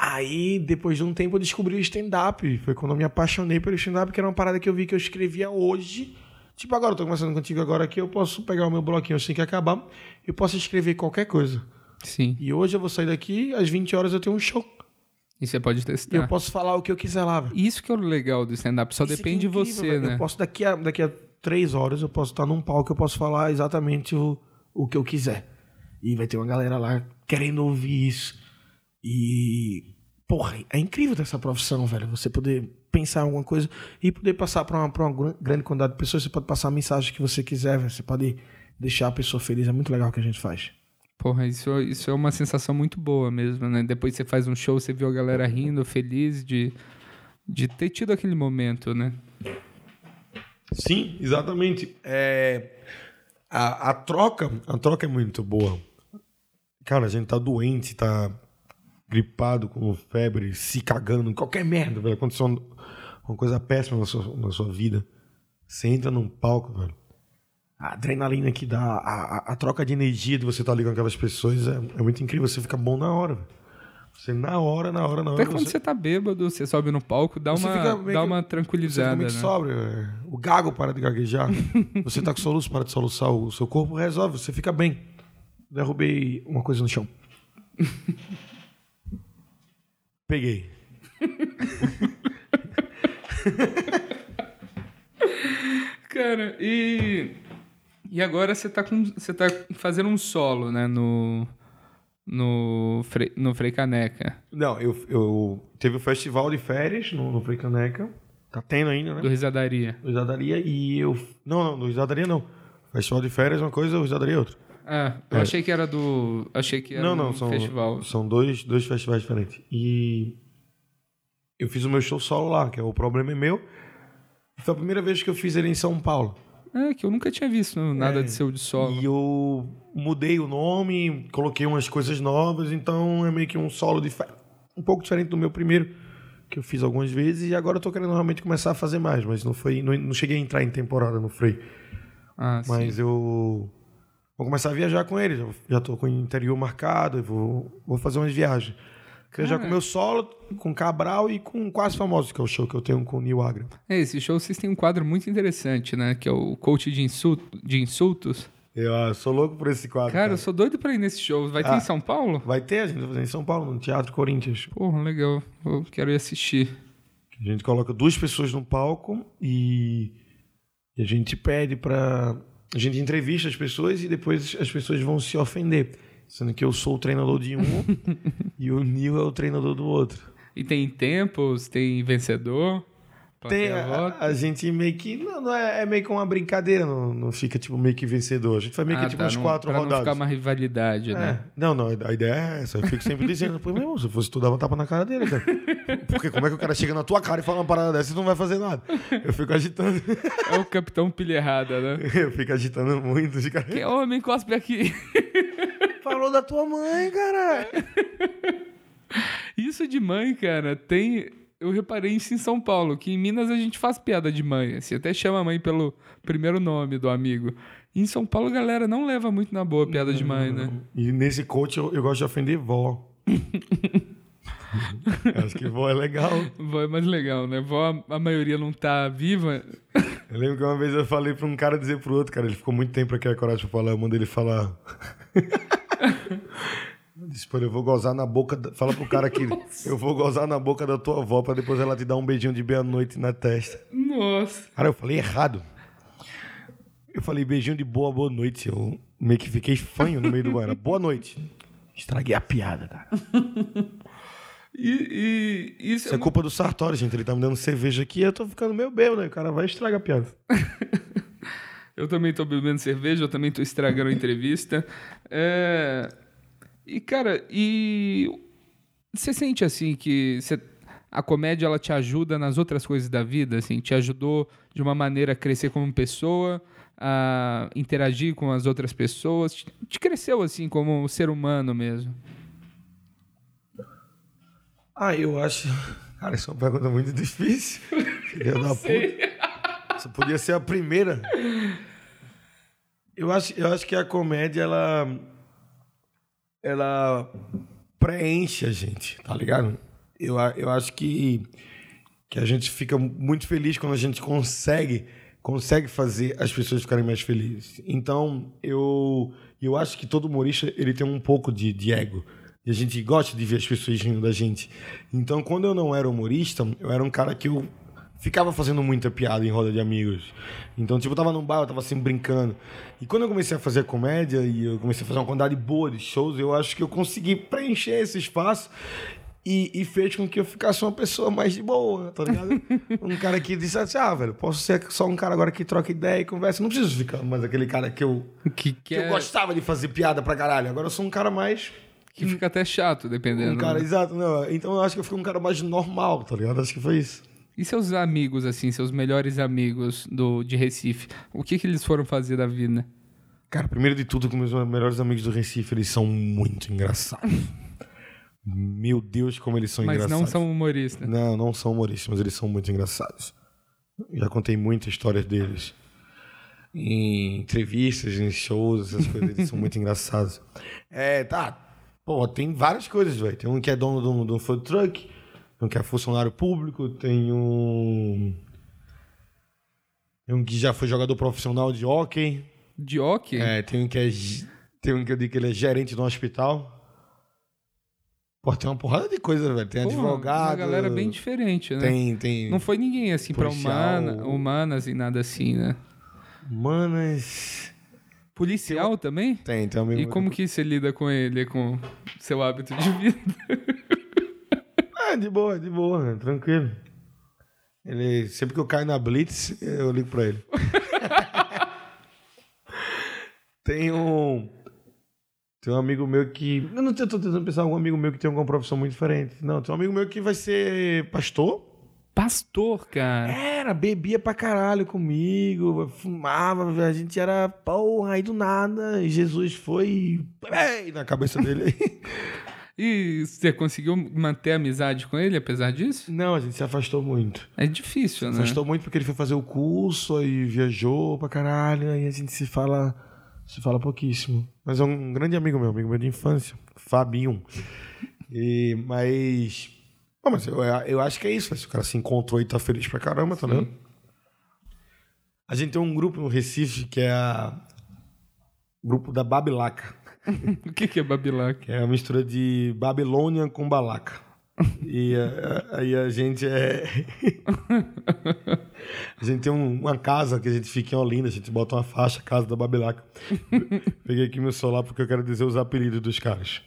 Aí, depois de um tempo, eu descobri o stand-up. Foi quando eu me apaixonei pelo stand-up, que era uma parada que eu vi que eu escrevia hoje. Tipo, agora eu tô conversando contigo agora aqui, eu posso pegar o meu bloquinho assim que acabar, eu posso escrever qualquer coisa. Sim. E hoje eu vou sair daqui, às 20 horas eu tenho um show. E você pode E testar. eu posso falar o que eu quiser lá, velho. Isso que é o legal do stand-up, só Isso depende que é de incrível, você, velho. né? Eu posso, daqui a, daqui a três horas, eu posso estar num palco, eu posso falar exatamente o, o que eu quiser. E vai ter uma galera lá querendo ouvir isso. E, porra, é incrível ter essa profissão, velho. Você poder pensar em alguma coisa e poder passar para uma, pra uma gran- grande quantidade de pessoas. Você pode passar a mensagem que você quiser, velho. Você pode deixar a pessoa feliz. É muito legal o que a gente faz. Porra, isso, isso é uma sensação muito boa mesmo, né? Depois você faz um show, você viu a galera rindo, feliz de, de ter tido aquele momento, né? Sim, exatamente. É, a, a troca, a troca é muito boa. Cara, a gente tá doente, tá gripado, com febre, se cagando, qualquer merda, velho. Aconteceu uma, uma coisa péssima na sua, na sua vida. Você entra num palco, velho. A adrenalina que dá, a, a, a troca de energia de você estar ali com aquelas pessoas é, é muito incrível. Você fica bom na hora, velho. Você na hora, na hora, na hora. Até quando você tá bêbado, você sobe no palco, dá Você uma, meio dá que- uma Você fica tranquilizada, muito né? sóbrio. é. O gago para de gaguejar. você tá com soluço, para de soluçar. O seu corpo resolve, você fica bem. Derrubei uma coisa no chão. Peguei. Cara, e. E agora você tá, com, você tá fazendo um solo, né? No. No, Frei, no Frei Caneca. Não, eu, eu teve o festival de férias no, no Frei Caneca. Tá tendo ainda, né? Do Risadaria. Do Risadaria e eu. Não, não, do Risadaria não. Festival de férias é uma coisa, o Risadaria é outra. Ah, eu É. achei que era do. Achei que era não, não, um são, festival. são dois, dois festivais diferentes. E eu fiz o meu show solo lá, que é O Problema é Meu. Foi a primeira vez que eu fiz ele em São Paulo. É, que eu nunca tinha visto nada É, de seu de solo. E eu mudei o nome, coloquei umas coisas novas, então é meio que um solo de um pouco diferente do meu primeiro, que eu fiz algumas vezes, e agora eu tô querendo realmente começar a fazer mais, mas não foi. Não, não cheguei a entrar em temporada no Frei. Ah, sim. Mas eu vou começar a viajar com ele. Já, tô com o interior marcado, eu vou, vou fazer umas viagens. Quero já com o meu solo, com Cabral e com Quase Famosos, que é o show que eu tenho com o Neil Agra. É, esse show vocês têm um quadro muito interessante, né? Que é o coach de, insul- de insultos. Eu ah, sou louco por esse quadro. Cara, eu sou doido pra ir nesse show. Vai ter Ah. em São Paulo? Vai ter, a gente vai fazer em São Paulo, no Teatro Corinthians. Porra, legal. Eu quero ir assistir. A gente coloca duas pessoas no palco e, e a gente pede pra. A gente entrevista as pessoas e depois as pessoas vão se ofender. Sendo que eu sou o treinador de um e o Neil é o treinador do outro. E tem tempos, tem vencedor. Tem, a, a gente meio que. Não, não é, é meio que uma brincadeira, não, não fica tipo meio que vencedor. A gente faz meio que Ah, tipo tá, uns não- quatro pra rodadas. não ficar uma rivalidade, É. né? Não, não, a ideia é essa. Eu fico sempre dizendo, pô, meu se eu fosse tu, dava tapa na cara dele, cara. Porque como é que o cara chega na tua cara e fala uma parada dessa e tu não vai fazer nada? Eu fico agitando. É o Capitão Pilha Errada, né? Eu fico agitando muito. De cara. Que homem cospe aqui. Falou da tua mãe, cara. Isso de mãe, cara, tem. Eu reparei isso em São Paulo, que em Minas a gente faz piada de mãe, assim, até chama a mãe pelo primeiro nome do amigo. E em São Paulo a galera não leva muito na boa piada de mãe, né? E nesse coach eu, eu gosto de ofender vó. Acho que vó é legal. Vó é mais legal, né? Vó, a maioria não tá viva. Eu lembro que uma vez eu falei pra um cara dizer pro outro, cara, ele ficou muito tempo aqui a coragem pra falar, eu mandei ele falar. Disse, pô, eu vou gozar na boca. Da... Fala pro cara que eu vou gozar na boca da tua avó pra depois ela te dar um beijinho de meia-noite na testa. Nossa. Cara, eu falei errado. Eu falei beijinho de boa, boa noite. Eu meio que fiquei fanho no meio do banho. Boa noite. Estraguei a piada, cara. E, e isso Isso é culpa do Sartori, gente. Ele tá me dando cerveja aqui e eu tô ficando meio bêbado, né? O cara vai estragar a piada. Eu também tô bebendo cerveja, eu também tô estragando a entrevista. É... E, cara, e você sente assim que você- a comédia ela te ajuda nas outras coisas da vida, assim, te ajudou de uma maneira a crescer como pessoa, a interagir com as outras pessoas, te, te cresceu assim como um ser humano mesmo. Ah, eu acho. Cara, isso é uma pergunta muito difícil. Filha da puta. Isso podia ser a primeira. Eu acho, eu acho que a comédia, ela. Ela preenche a gente, tá ligado? Eu, eu acho que, que a gente fica muito feliz quando a gente consegue consegue fazer as pessoas ficarem mais felizes. Então, eu, eu acho que todo humorista ele tem um pouco de, de ego. E a gente gosta de ver as pessoas rindo da gente. Então, quando eu não era humorista, eu era um cara que eu ficava fazendo muita piada em roda de amigos. Então, tipo, eu tava num bar, eu tava sempre brincando. E quando eu comecei a fazer comédia e eu comecei a fazer uma quantidade boa de shows, eu acho que eu consegui preencher esse espaço e, e fez com que eu ficasse uma pessoa mais de boa, tá ligado? um cara que disse assim, ah, velho, posso ser só um cara agora que troca ideia e conversa. Não preciso ficar mais aquele cara que eu, Que, que, que é- eu gostava de fazer piada pra caralho. Agora eu sou um cara mais... que fica até chato, dependendo. Um cara, né? exato, não. Então eu acho que eu fiquei um cara mais normal, tá ligado? Acho que foi isso. E seus amigos, assim, seus melhores amigos do, de Recife, o que, que eles foram fazer da vida? Cara, primeiro de tudo, que meus melhores amigos do Recife, eles são muito engraçados. Meu Deus, como eles são Mas engraçados. não são humoristas. Não, não são humoristas, mas eles são muito engraçados. Já contei muitas histórias deles. Em entrevistas, em shows, essas coisas, eles são muito engraçados. É, tá. Pô, tem várias coisas, velho. Tem um que é dono de um, food truck, um que é funcionário público, tem um. Tem um que já foi jogador profissional de hockey. De hockey? É, tem um que é. Tem um que eu digo que ele é gerente de um hospital. Pô, tem uma porrada de coisa, velho. Tem Pô, advogado. Uma galera bem diferente, né? Tem, tem. Não foi ninguém assim pra Policial. humana, humanas e nada assim, né? Manas. Policial também? Tem, tem um amigo. E como que você lida com ele, com seu hábito de vida? Ah, de boa, de boa, né? tranquilo. Ele, sempre que eu caio na Blitz, eu ligo pra ele. tem um. Tem um amigo meu que. Eu não tô tentando pensar algum amigo meu que tem alguma profissão muito diferente. Não, tem um amigo meu que vai ser pastor. Pastor, cara. Era, bebia pra caralho comigo, fumava, a gente era porra, aí do nada, Jesus foi e na cabeça dele. E você conseguiu manter amizade com ele apesar disso? Não, a gente se afastou muito. É difícil, né? Afastou muito porque ele foi fazer o curso, aí viajou pra caralho, aí a gente se fala, se fala pouquíssimo. Mas é um grande amigo meu, amigo meu de infância, Fabinho. E, mas. Bom, mas eu, eu acho que é isso, se o cara se encontrou e tá feliz pra caramba, tá vendo? A gente tem um grupo no Recife que é a. o Grupo da Babilaca. O que, que é Babilac? É a mistura de Babilônia com Balaca. E a- a- aí a gente é. a gente tem um- uma casa que a gente fica em Olinda, a gente bota uma faixa, Casa da Babilaca. Peguei aqui meu celular porque eu quero dizer os apelidos dos caras.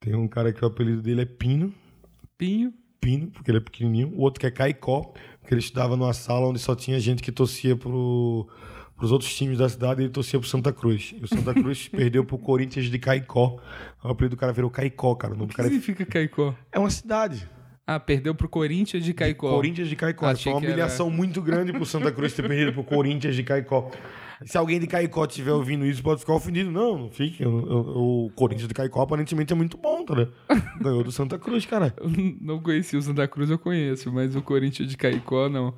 Tem um cara que o apelido dele é Pino, Pinho. Pino, porque ele é pequenininho. O outro que é Caicó, porque ele estudava numa sala onde só tinha gente que torcia pro, pros outros times da cidade ele torcia pro Santa Cruz. E o Santa Cruz perdeu pro Corinthians de Caicó. O apelido do cara virou Caicó, cara. O nome O que cara é, significa Caicó? é uma cidade. Ah, perdeu pro Corinthians de Caicó. Corinthians de Caicó. Achei Foi uma que era- humilhação muito grande pro Santa Cruz ter perdido pro Corinthians de Caicó. Se alguém de Caicó estiver ouvindo isso, pode ficar ofendido. Não, não fique. O, Corinthians de Caicó aparentemente é muito bom, tá ligado? Ganhou do Santa Cruz, cara. Eu não conheci o Santa Cruz, eu conheço, mas o Corinthians de Caicó, não.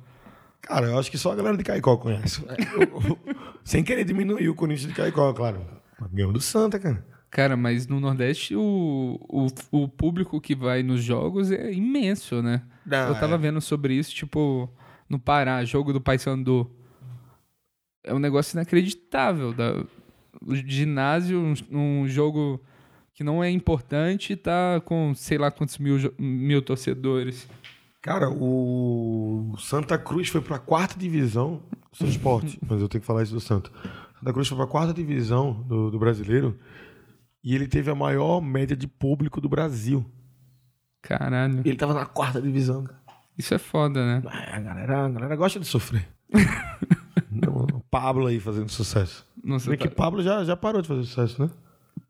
Cara, eu acho que só a galera de Caicó conhece. Eu- eu- sem querer diminuir o Corinthians de Caicó, claro. Ganhou do Santa, cara. Cara, mas no Nordeste o, o, o público que vai nos jogos é imenso, né? Não, eu tava é. vendo sobre isso, tipo, no Pará, jogo do Paysandu. É um negócio inacreditável. Da, o ginásio, um, um jogo que não é importante, tá com sei lá quantos mil, mil torcedores. Cara, o Santa Cruz foi pra quarta divisão. Sou esporte, mas eu tenho que falar isso do Santa. Santa Cruz foi pra quarta divisão do, do brasileiro. E ele teve a maior média de público do Brasil. Caralho. Ele tava na quarta divisão, cara. Isso é foda, né? Ah, A galera, a galera gosta de sofrer. Não, o Pablo aí fazendo sucesso. Nossa, Bem que tá- Pablo já, já parou de fazer sucesso, né?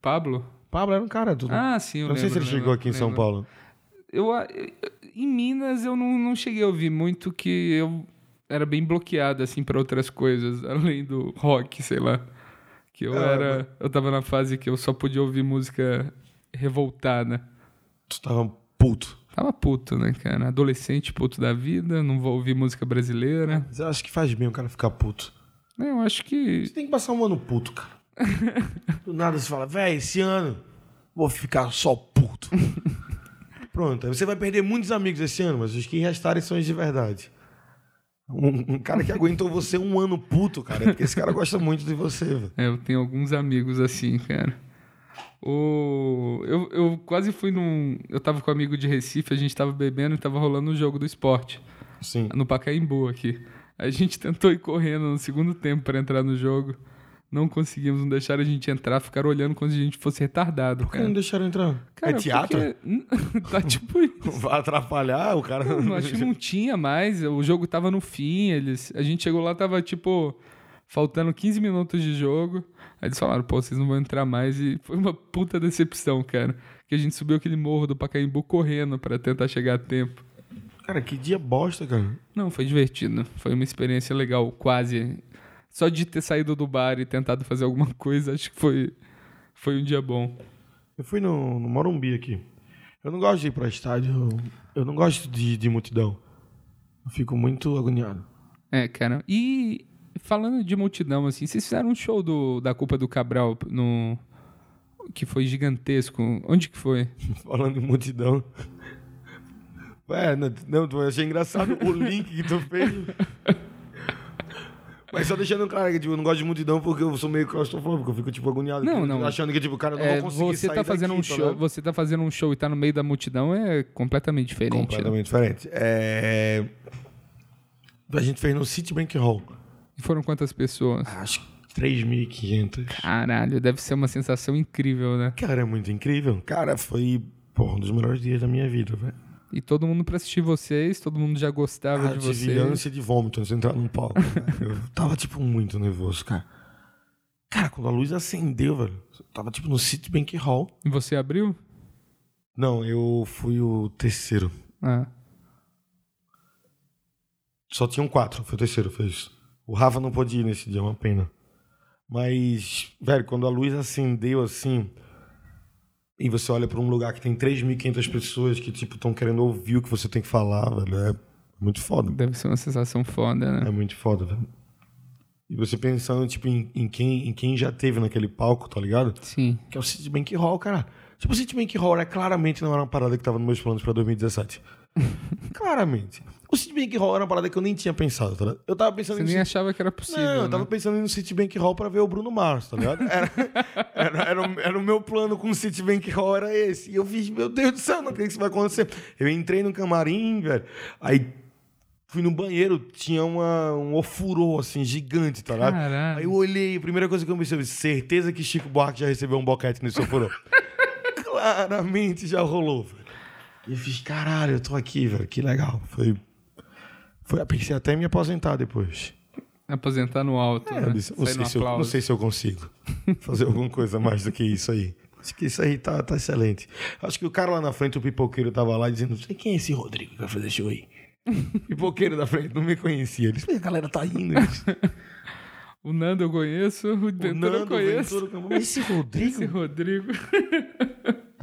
Pablo? Pablo era um cara. Tudo. Ah, sim, eu não sei se lembro, ele chegou lembro, aqui em São lembro. Paulo. Eu, a- em Minas eu não, não cheguei a ouvir muito que eu era bem bloqueado assim para outras coisas, além do rock, sei lá. Que eu É, era, eu tava na fase que eu só podia ouvir música revoltada. Tu tava puto. Tava puto, né, cara? Adolescente puto da vida, não vou ouvir música brasileira. Mas eu acho que faz bem o cara ficar puto. Eu acho que Você tem que passar um ano puto, cara. Do nada você fala, véi, esse ano vou ficar só puto. Pronto, aí você vai perder muitos amigos esse ano, mas os que restarem são os de verdade. Um, um cara que aguentou você um ano puto, cara, é porque esse cara gosta muito de você, velho. É, eu tenho alguns amigos assim, cara. O... Eu, eu quase fui num. Eu tava com um amigo de Recife, a gente tava bebendo e tava rolando o jogo do esporte. Sim. No Pacaembu aqui. A gente tentou ir correndo no segundo tempo pra entrar no jogo. Não conseguimos, não deixaram a gente entrar, ficaram olhando como se a gente fosse retardado. Por que Cara. não deixaram entrar? Cara, é teatro? porque- tá tipo isso. Vai atrapalhar o cara. Não, acho que não tinha mais. O jogo tava no fim. Eles, a gente chegou lá, tava tipo. Faltando 15 minutos de jogo. Aí eles falaram, pô, vocês não vão entrar mais. E foi uma puta decepção, cara. Que a gente subiu aquele morro do Pacaembu correndo pra tentar chegar a tempo. Cara, que dia bosta, cara. Não, foi divertido. Foi uma experiência legal, quase. Só de ter saído do bar e tentado fazer alguma coisa, acho que foi, foi um dia bom. Eu fui no, no Morumbi aqui. Eu não gosto de ir pra estádio. Eu não gosto de, de multidão. Eu fico muito agoniado. É, cara. E falando de multidão, assim, vocês fizeram um show do, da culpa do Cabral no. Que foi gigantesco. Onde que foi? Falando em multidão. Ué, não, não, eu achei engraçado o link que tu fez. Mas só deixando claro que tipo, eu não gosto de multidão porque eu sou meio claustrofóbico, eu fico tipo agoniado. Não, não. Achando que tipo, cara, eu não É, vou conseguir você sair tá fazendo daqui, um tá show, ligado? você tá fazendo um show e tá no meio da multidão é completamente diferente. né? Completamente diferente. É... A gente fez no Citibank Hall. E foram quantas pessoas? Acho que 3.500. Caralho, deve ser uma sensação incrível, né? Cara, é muito incrível. Cara, foi pô, um dos melhores dias da minha vida, velho. E todo mundo pra assistir vocês, todo mundo já gostava Ah, de eu tive vocês. ânsia de vômito antes de entrar no palco. cara. eu tava, tipo, muito nervoso, cara. Cara, quando a luz acendeu, velho, eu tava, tipo, no Citibank Hall. E você abriu? Não, eu fui o terceiro. Ah. Só tinham quatro, foi o terceiro, fez. O Rafa não pôde ir nesse dia, é uma pena. Mas, velho, quando a luz acendeu assim, e você olha pra um lugar que tem 3.500 pessoas que, tipo, estão querendo ouvir o que você tem que falar, velho, é muito foda. Deve ser uma sensação foda, né? É muito foda, velho. E você pensando, tipo, em, em quem, em quem já teve naquele palco, tá ligado? Sim. Que é o Citibank Hall, cara. Tipo, o Citibank Hall é claramente não era uma parada que tava nos meus planos pra 2017. claramente. O Citibank Hall era uma parada que eu nem tinha pensado, tá ligado? Eu tava pensando Você em nem achava que era possível. Não, eu tava né? pensando no Citibank Hall pra ver o Bruno Mars, tá ligado? Era, era, era, o- era o meu plano com o Citibank Hall, era esse. E eu fiz, meu Deus do céu, não acredito que isso vai acontecer. Eu entrei no camarim, velho, aí fui no banheiro, tinha uma, um ofurô, assim, gigante, tá ligado? Caralho. Aí eu olhei, a primeira coisa que eu pensei, certeza que Chico Buarque já recebeu um boquete nesse ofurô. Claramente já rolou, velho. E eu fiz, caralho, eu tô aqui, velho, que legal. Foi, foi, eu pensei até em me aposentar depois. Aposentar no alto, É, né? eu disse, não, sei se eu, não sei se eu consigo fazer alguma coisa mais do que isso aí. Acho que isso aí tá, tá excelente. Acho que o cara lá na frente, o pipoqueiro, tava lá dizendo: sei quem é esse Rodrigo que vai fazer show aí? pipoqueiro da frente não me conhecia. Ele disse: a galera tá indo. O Nando eu conheço, o Ventura eu Nando, conheço. Ventura, mas esse Rodrigo. Esse Rodrigo.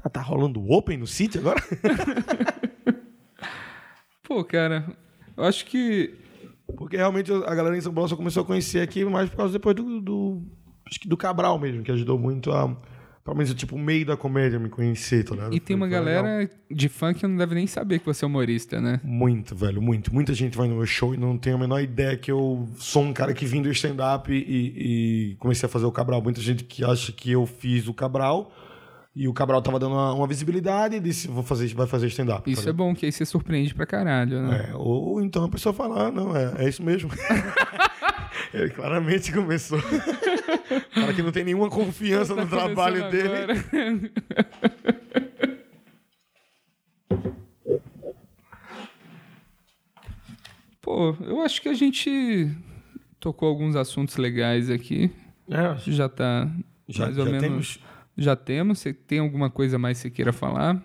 Tá, tá rolando o Open no City agora? Pô, cara, eu acho que. Porque realmente a galera em São Paulo só começou a conhecer aqui mais por causa depois do, do, acho que do Cabral mesmo, que ajudou muito a. Pelo menos, tipo, o meio da comédia me conhecer, tá ligado? E tem uma foi legal. galera de funk que não deve nem saber que você é humorista, né? Muito, velho, muito. Muita gente vai no meu show e não tem a menor ideia que eu sou um cara que vim do stand-up e, e comecei a fazer o Cabral. Muita gente que acha que eu fiz o Cabral e o Cabral tava dando uma, uma visibilidade e disse, vou fazer, vai fazer stand-up. Isso é bom, que aí você surpreende pra caralho, né? É, ou então a pessoa fala, ah, não, é, é isso mesmo. Ele claramente começou. Cara que não tem nenhuma confiança Tá no trabalho dele. Pô, eu acho que a gente tocou alguns assuntos legais aqui. É, Já tá Já- mais ou já menos. temos? Já temos. Você tem alguma coisa mais que você queira falar?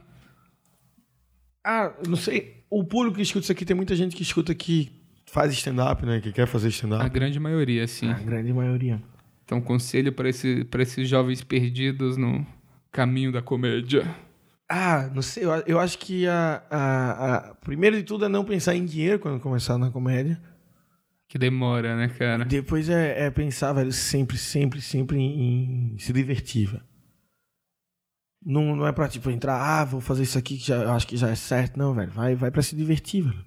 Ah, não sei. O público que escuta isso aqui, tem muita gente que escuta que faz stand-up, né? Que quer fazer A stand-up. grande maioria, sim. A grande maioria. Então, conselho para esse, pra esses jovens perdidos no caminho da comédia. Ah, não sei. Eu, eu acho que a, a, a- Primeiro de tudo é não pensar em dinheiro quando começar na comédia. Que demora, né, cara? Depois é, é pensar, velho, sempre, sempre, sempre em, em se divertir, velho. Não, não é pra, tipo, entrar, ah, vou fazer isso aqui que já, eu acho que já é certo. Não, velho. Vai, vai pra se divertir, velho.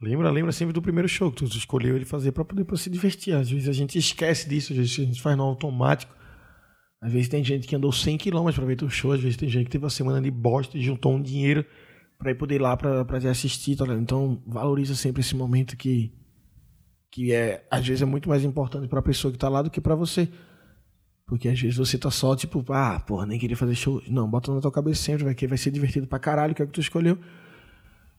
Lembra, lembra sempre do primeiro show que tu escolheu ele fazer pra poder pra se divertir. Às vezes a gente esquece disso, às vezes a gente faz no automático. Às vezes tem gente que andou 100 km pra ver teu show, às vezes tem gente que teve uma semana de bosta e juntou um dinheiro ir poder ir lá pra te assistir, tá ligado? Então valoriza sempre esse momento que, que é, às vezes é muito mais importante pra pessoa que tá lá do que pra você. Porque às vezes você tá só, tipo, ah, porra, nem queria fazer show. Não, bota na tua cabeça sempre, vai, que vai ser divertido pra caralho, que é o que tu escolheu.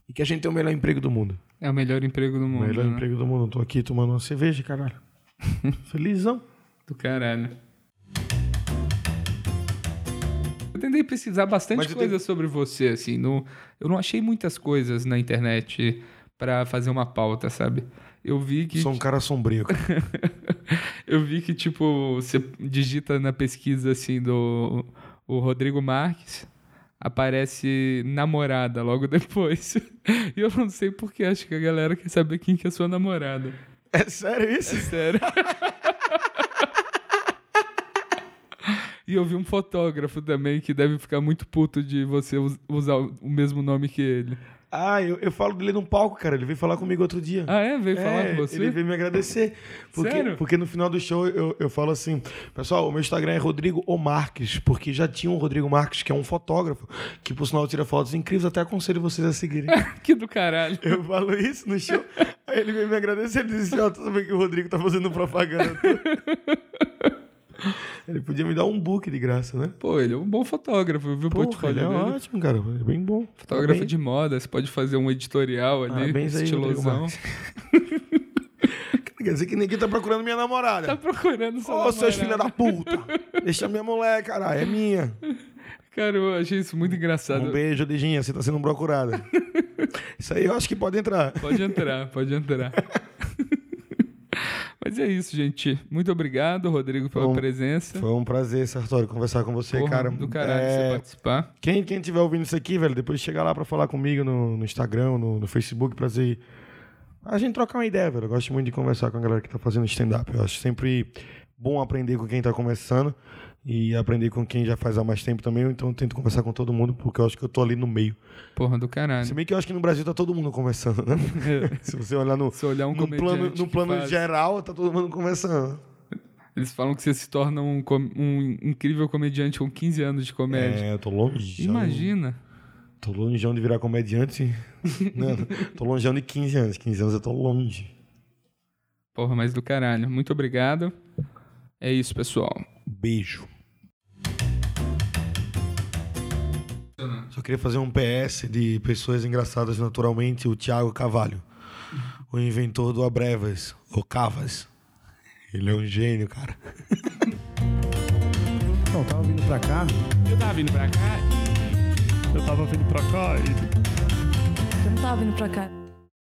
E que a gente tem o melhor emprego do mundo. É o melhor emprego do O mundo. melhor né? emprego do mundo. Tô aqui tomando uma cerveja, caralho. Felizão. Do caralho. Eu tentei pesquisar bastante eu coisa tenho- sobre você, assim. No, eu não achei muitas coisas na internet pra fazer uma pauta, sabe? Eu vi que. Sou um cara sombrio. Eu vi que, tipo, você digita na pesquisa assim do o Rodrigo Marques, aparece namorada logo depois. E eu não sei porque acho que a galera quer saber quem que é sua namorada. É sério isso? Sério. E eu vi um fotógrafo também que deve ficar muito puto de você us- usar o mesmo nome que ele. Ah, eu, eu falo dele num palco, cara. Ele veio falar comigo outro dia. Ah, é? Veio falar É, com você? Ele veio me agradecer. Porque, Sério? porque no final do show eu, eu falo assim: Pessoal, o meu Instagram é Rodrigo O Marques, porque já tinha um Rodrigo Marques, que é um fotógrafo, que por sinal tira fotos incríveis, até aconselho vocês a seguirem. que do caralho. eu falo isso no show. Aí ele veio me agradecer. Ele disse: Ó, tudo bem que o Rodrigo tá fazendo propaganda. ele podia me dar um book de graça, né? Pô, ele é um bom fotógrafo, viu Pô, ele é dele? ótimo, cara. É bem bom. Fotógrafo Parabéns. de moda, você pode fazer um editorial ali, Parabéns aí, estilosão. Marques. Quer dizer que ninguém tá procurando minha namorada. Tá procurando sua Ô, seus filhos namorada. da puta! Deixa minha mulher, caralho, é minha. Cara, eu achei isso muito engraçado. Um beijo, Dijinha, você tá sendo procurada. Isso aí eu acho que pode entrar. Pode entrar, pode entrar. Mas é isso, gente. Muito obrigado, Rodrigo, pela Bom, presença. Foi um prazer, Sartori, conversar com você, Porra, cara. do caralho É, você participar. quem, quem tiver ouvindo isso aqui, velho, depois chega lá pra falar comigo no, no Instagram, no, no Facebook, pra dizer. A gente trocar uma ideia, velho. Eu gosto muito de conversar com a galera que tá fazendo stand-up. Eu acho sempre bom aprender com quem tá começando e aprender com quem já faz há mais tempo também. Então eu tento conversar com todo mundo, porque eu acho que eu tô ali no meio. Porra do Se caralho. bem que eu acho que no Brasil tá todo mundo conversando, né? Se você olhar no, Se olhar um no plano, no plano faz- geral, tá todo mundo conversando. Eles falam que você se torna um, um incrível comediante com 15 anos de comédia. É, eu tô longe. Imagina. Tô longeão de virar comediante. Não, tô longeão de 15 anos. 15 anos eu tô longe. Porra, mas do caralho. Muito obrigado. É isso, pessoal. Beijo. Queria fazer um PS de pessoas engraçadas naturalmente. O Thiago Cavalho, o inventor do Abrevas, o Cavas. Ele é um gênio, cara. Não, tava vindo pra cá. Eu tava vindo pra cá. Eu tava vindo pra cá e Eu não tava vindo pra cá.